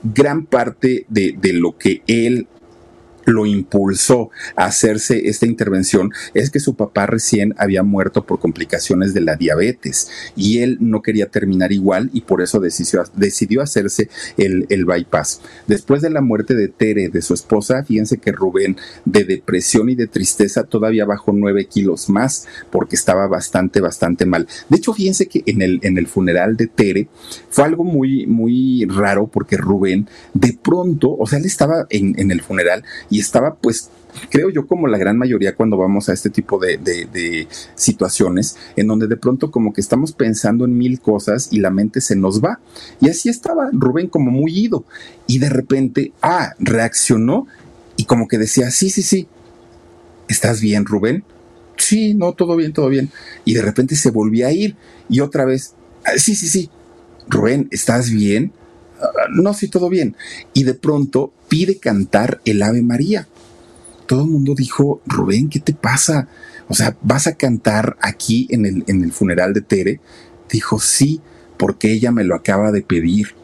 gran parte de, de, lo que él lo impulsó a hacerse esta intervención es que su papá recién había muerto por complicaciones de la diabetes y él no quería terminar igual y por eso decidió, decidió hacerse el, el, bypass. Después de la muerte de Tere, de su esposa, fíjense que Rubén de depresión y de tristeza todavía bajó nueve kilos más porque estaba bastante, bastante mal. De hecho, fíjense que en el, en el funeral de Tere fue algo muy, muy raro porque Rubén de pronto, o sea, él estaba en, en el funeral y estaba pues creo yo como la gran mayoría cuando vamos a este tipo de, situaciones en donde de pronto como que estamos pensando en mil cosas y la mente se nos va. Y así estaba Rubén como muy ido y de repente, ah, reaccionó y como que decía, sí, sí, sí, ¿estás bien Rubén? Sí, no, todo bien, todo bien. Y de repente se volvía a ir y otra vez, ah, sí, sí, sí, Rubén, ¿estás bien? No, sí, todo bien. Y de pronto pide cantar el Ave María. Todo el mundo dijo, Rubén, ¿qué te pasa? O sea, ¿vas a cantar aquí en el, en el funeral de Tere? Dijo, sí, porque ella me lo acaba de pedir.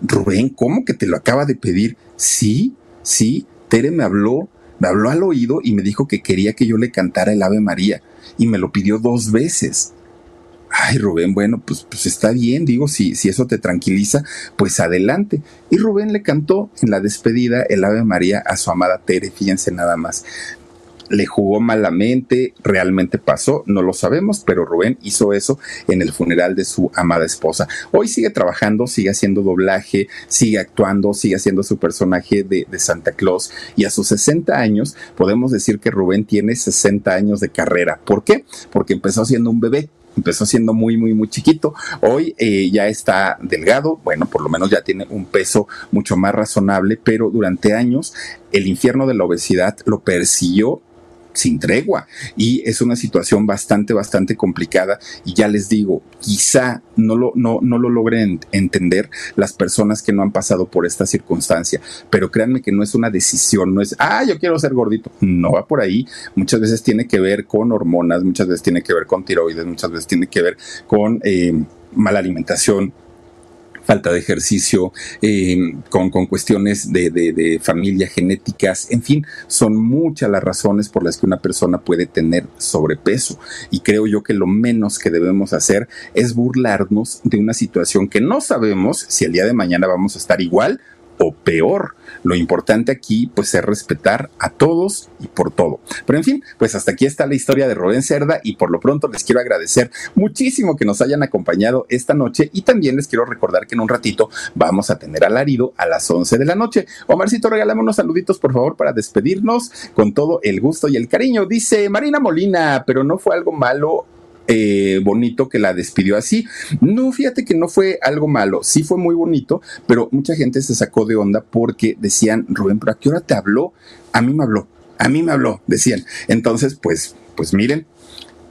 Rubén, ¿cómo que te lo acaba de pedir? Sí, sí, Tere me habló, me habló al oído y me dijo que quería que yo le cantara el Ave María y me lo pidió dos veces. Ay, Rubén, bueno, pues, pues está bien, digo, si, si eso te tranquiliza, pues adelante. Y Rubén le cantó en la despedida el Ave María a su amada Tere, fíjense nada más. Le jugó malamente, realmente pasó, no lo sabemos, pero Rubén hizo eso en el funeral de su amada esposa. Hoy sigue trabajando, sigue haciendo doblaje, sigue actuando, sigue haciendo su personaje de, de Santa Claus y a sus 60 años podemos decir que Rubén tiene 60 años de carrera. ¿Por qué? Porque empezó siendo un bebé, empezó siendo muy, muy, muy chiquito. Hoy eh, ya está delgado, bueno, por lo menos ya tiene un peso mucho más razonable, pero durante años el infierno de la obesidad lo persiguió sin tregua. Y es una situación bastante, bastante complicada. Y ya les digo, quizá no lo, no, no lo logren entender las personas que no han pasado por esta circunstancia, pero créanme que no es una decisión, no es, ah, yo quiero ser gordito, no va por ahí, muchas veces tiene que ver con hormonas, muchas veces tiene que ver con tiroides, muchas veces tiene que ver con eh, mala alimentación, falta de ejercicio, eh, con, con, cuestiones de, de, de, familia, genéticas, en fin, son muchas las razones por las que una persona puede tener sobrepeso. Y creo yo que lo menos que debemos hacer es burlarnos de una situación que no sabemos si el día de mañana vamos a estar igual o peor. Lo importante aquí, pues, es respetar a todos y por todo. Pero en fin, pues hasta aquí está la historia de Rubén Cerda y por lo pronto les quiero agradecer muchísimo que nos hayan acompañado esta noche y también les quiero recordar que en un ratito vamos a tener alarido a las 11 de la noche. Omarcito, regálame unos saluditos, por favor, para despedirnos con todo el gusto y el cariño. Dice Marina Molina, pero no fue algo malo eh, bonito que la despidió así. No, fíjate que no fue algo malo, sí fue muy bonito, pero mucha gente se sacó de onda porque decían, Rubén, ¿pero a qué hora te habló? A mí me habló, a mí me habló, decían. Entonces, pues, pues miren,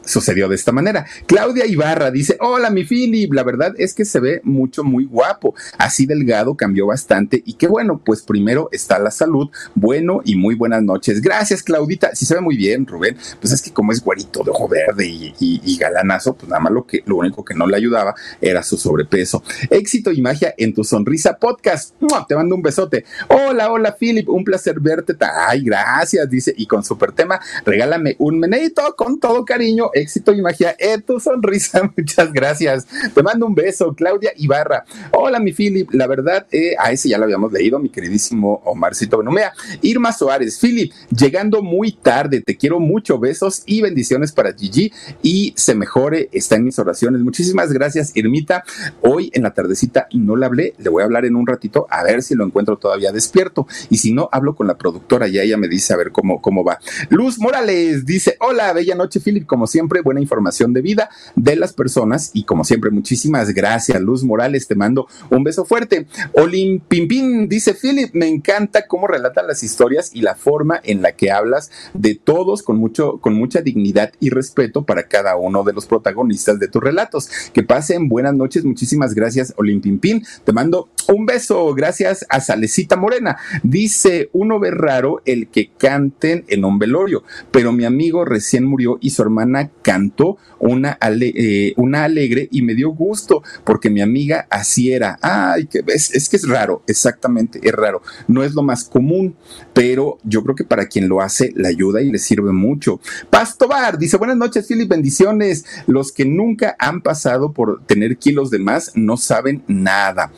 sucedió de esta manera. Claudia Ibarra dice, hola mi Philip, la verdad es que se ve mucho, muy guapo, así delgado, cambió bastante y qué bueno, pues primero está la salud, bueno y muy buenas noches. Gracias Claudita, sí se ve muy bien Rubén, pues es que como es guarito de ojo verde y, galanazo, pues nada más lo, que, lo único que no le ayudaba era su sobrepeso. Éxito y magia en tu sonrisa podcast, te mando un besote. Hola, hola Philip, un placer verte. Ay, gracias, dice, y con super tema, regálame un menedito con todo cariño éxito y magia tu sonrisa. (laughs) Muchas gracias. Te mando un beso, Claudia Ibarra. Hola, mi Philip. La verdad, eh, a ese ya lo habíamos leído, mi queridísimo Omarcito Benumea. Irma Soares, Philip, llegando muy tarde. Te quiero mucho. Besos y bendiciones para Gigi y se mejore. Está en mis oraciones. Muchísimas gracias, Irmita. Hoy en la tardecita no le hablé. Le voy a hablar en un ratito a ver si lo encuentro todavía despierto. Y si no, hablo con la productora y ella me dice a ver cómo, cómo va. Luz Morales dice: Hola, bella noche, Philip. Como siempre, buena información de vida de las personas. Y como siempre, muchísimas gracias, Luz Morales. Te mando un beso fuerte. Olim Pimpín dice: Philip, me encanta cómo relatan las historias y la forma en la que hablas de todos con, mucho, con mucha dignidad y respeto para cada uno de los protagonistas de tus relatos. Que pasen buenas noches. Muchísimas gracias, Olim Pimpín. Te mando un beso. Gracias a Salecita Morena. Dice: Uno ve raro el que canten en un velorio, pero mi amigo recién murió y su hermana cantó una, eh, una alegre y me dio gusto porque mi amiga así era. Ay, que es, es que es raro, exactamente, es raro. No es lo más común, pero yo creo que para quien lo hace le ayuda y le sirve mucho. Pasto Bar dice: Buenas noches, Philip, bendiciones. Los que nunca han pasado por tener kilos de más no saben nada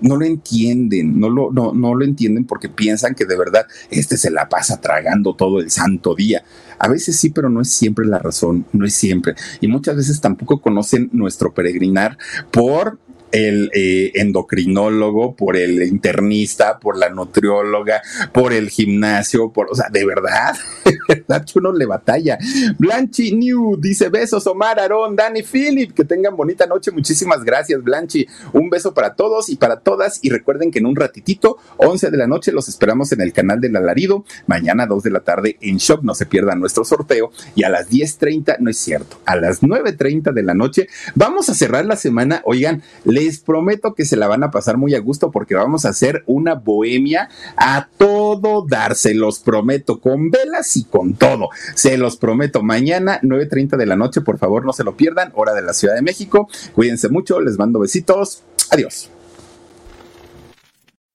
no lo entienden, no lo, no, no lo entienden porque piensan que de verdad este se la pasa tragando todo el santo día. A veces sí, pero no es siempre la razón, no es siempre. Y muchas veces tampoco conocen nuestro peregrinar por el eh, endocrinólogo, por el internista, por la nutrióloga, por el gimnasio, por, o sea, de verdad, (laughs) de verdad que uno le batalla. Blanchi New dice besos, Omar, Aarón, Dani, Philip, que tengan bonita noche. Muchísimas gracias, Blanchi. Un beso para todos y para todas. Y recuerden que en un ratitito, 11 de la noche, los esperamos en el canal del alarido. Mañana, 2 de la tarde, en Shock. No se pierdan nuestro sorteo. Y a las 10.30, no es cierto, a las 9.30 de la noche, vamos a cerrar la semana. Oigan, les prometo que se la van a pasar muy a gusto porque vamos a hacer una bohemia a todo dar, se los prometo, con velas y con todo. Se los prometo. Mañana, 9.30 de la noche, por favor, no se lo pierdan, hora de la Ciudad de México. Cuídense mucho, les mando besitos. Adiós.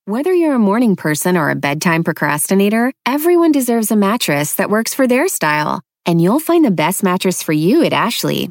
Whether you're a morning person or a bedtime procrastinator, everyone deserves a mattress that works for their style. And you'll find the best mattress for you at Ashley.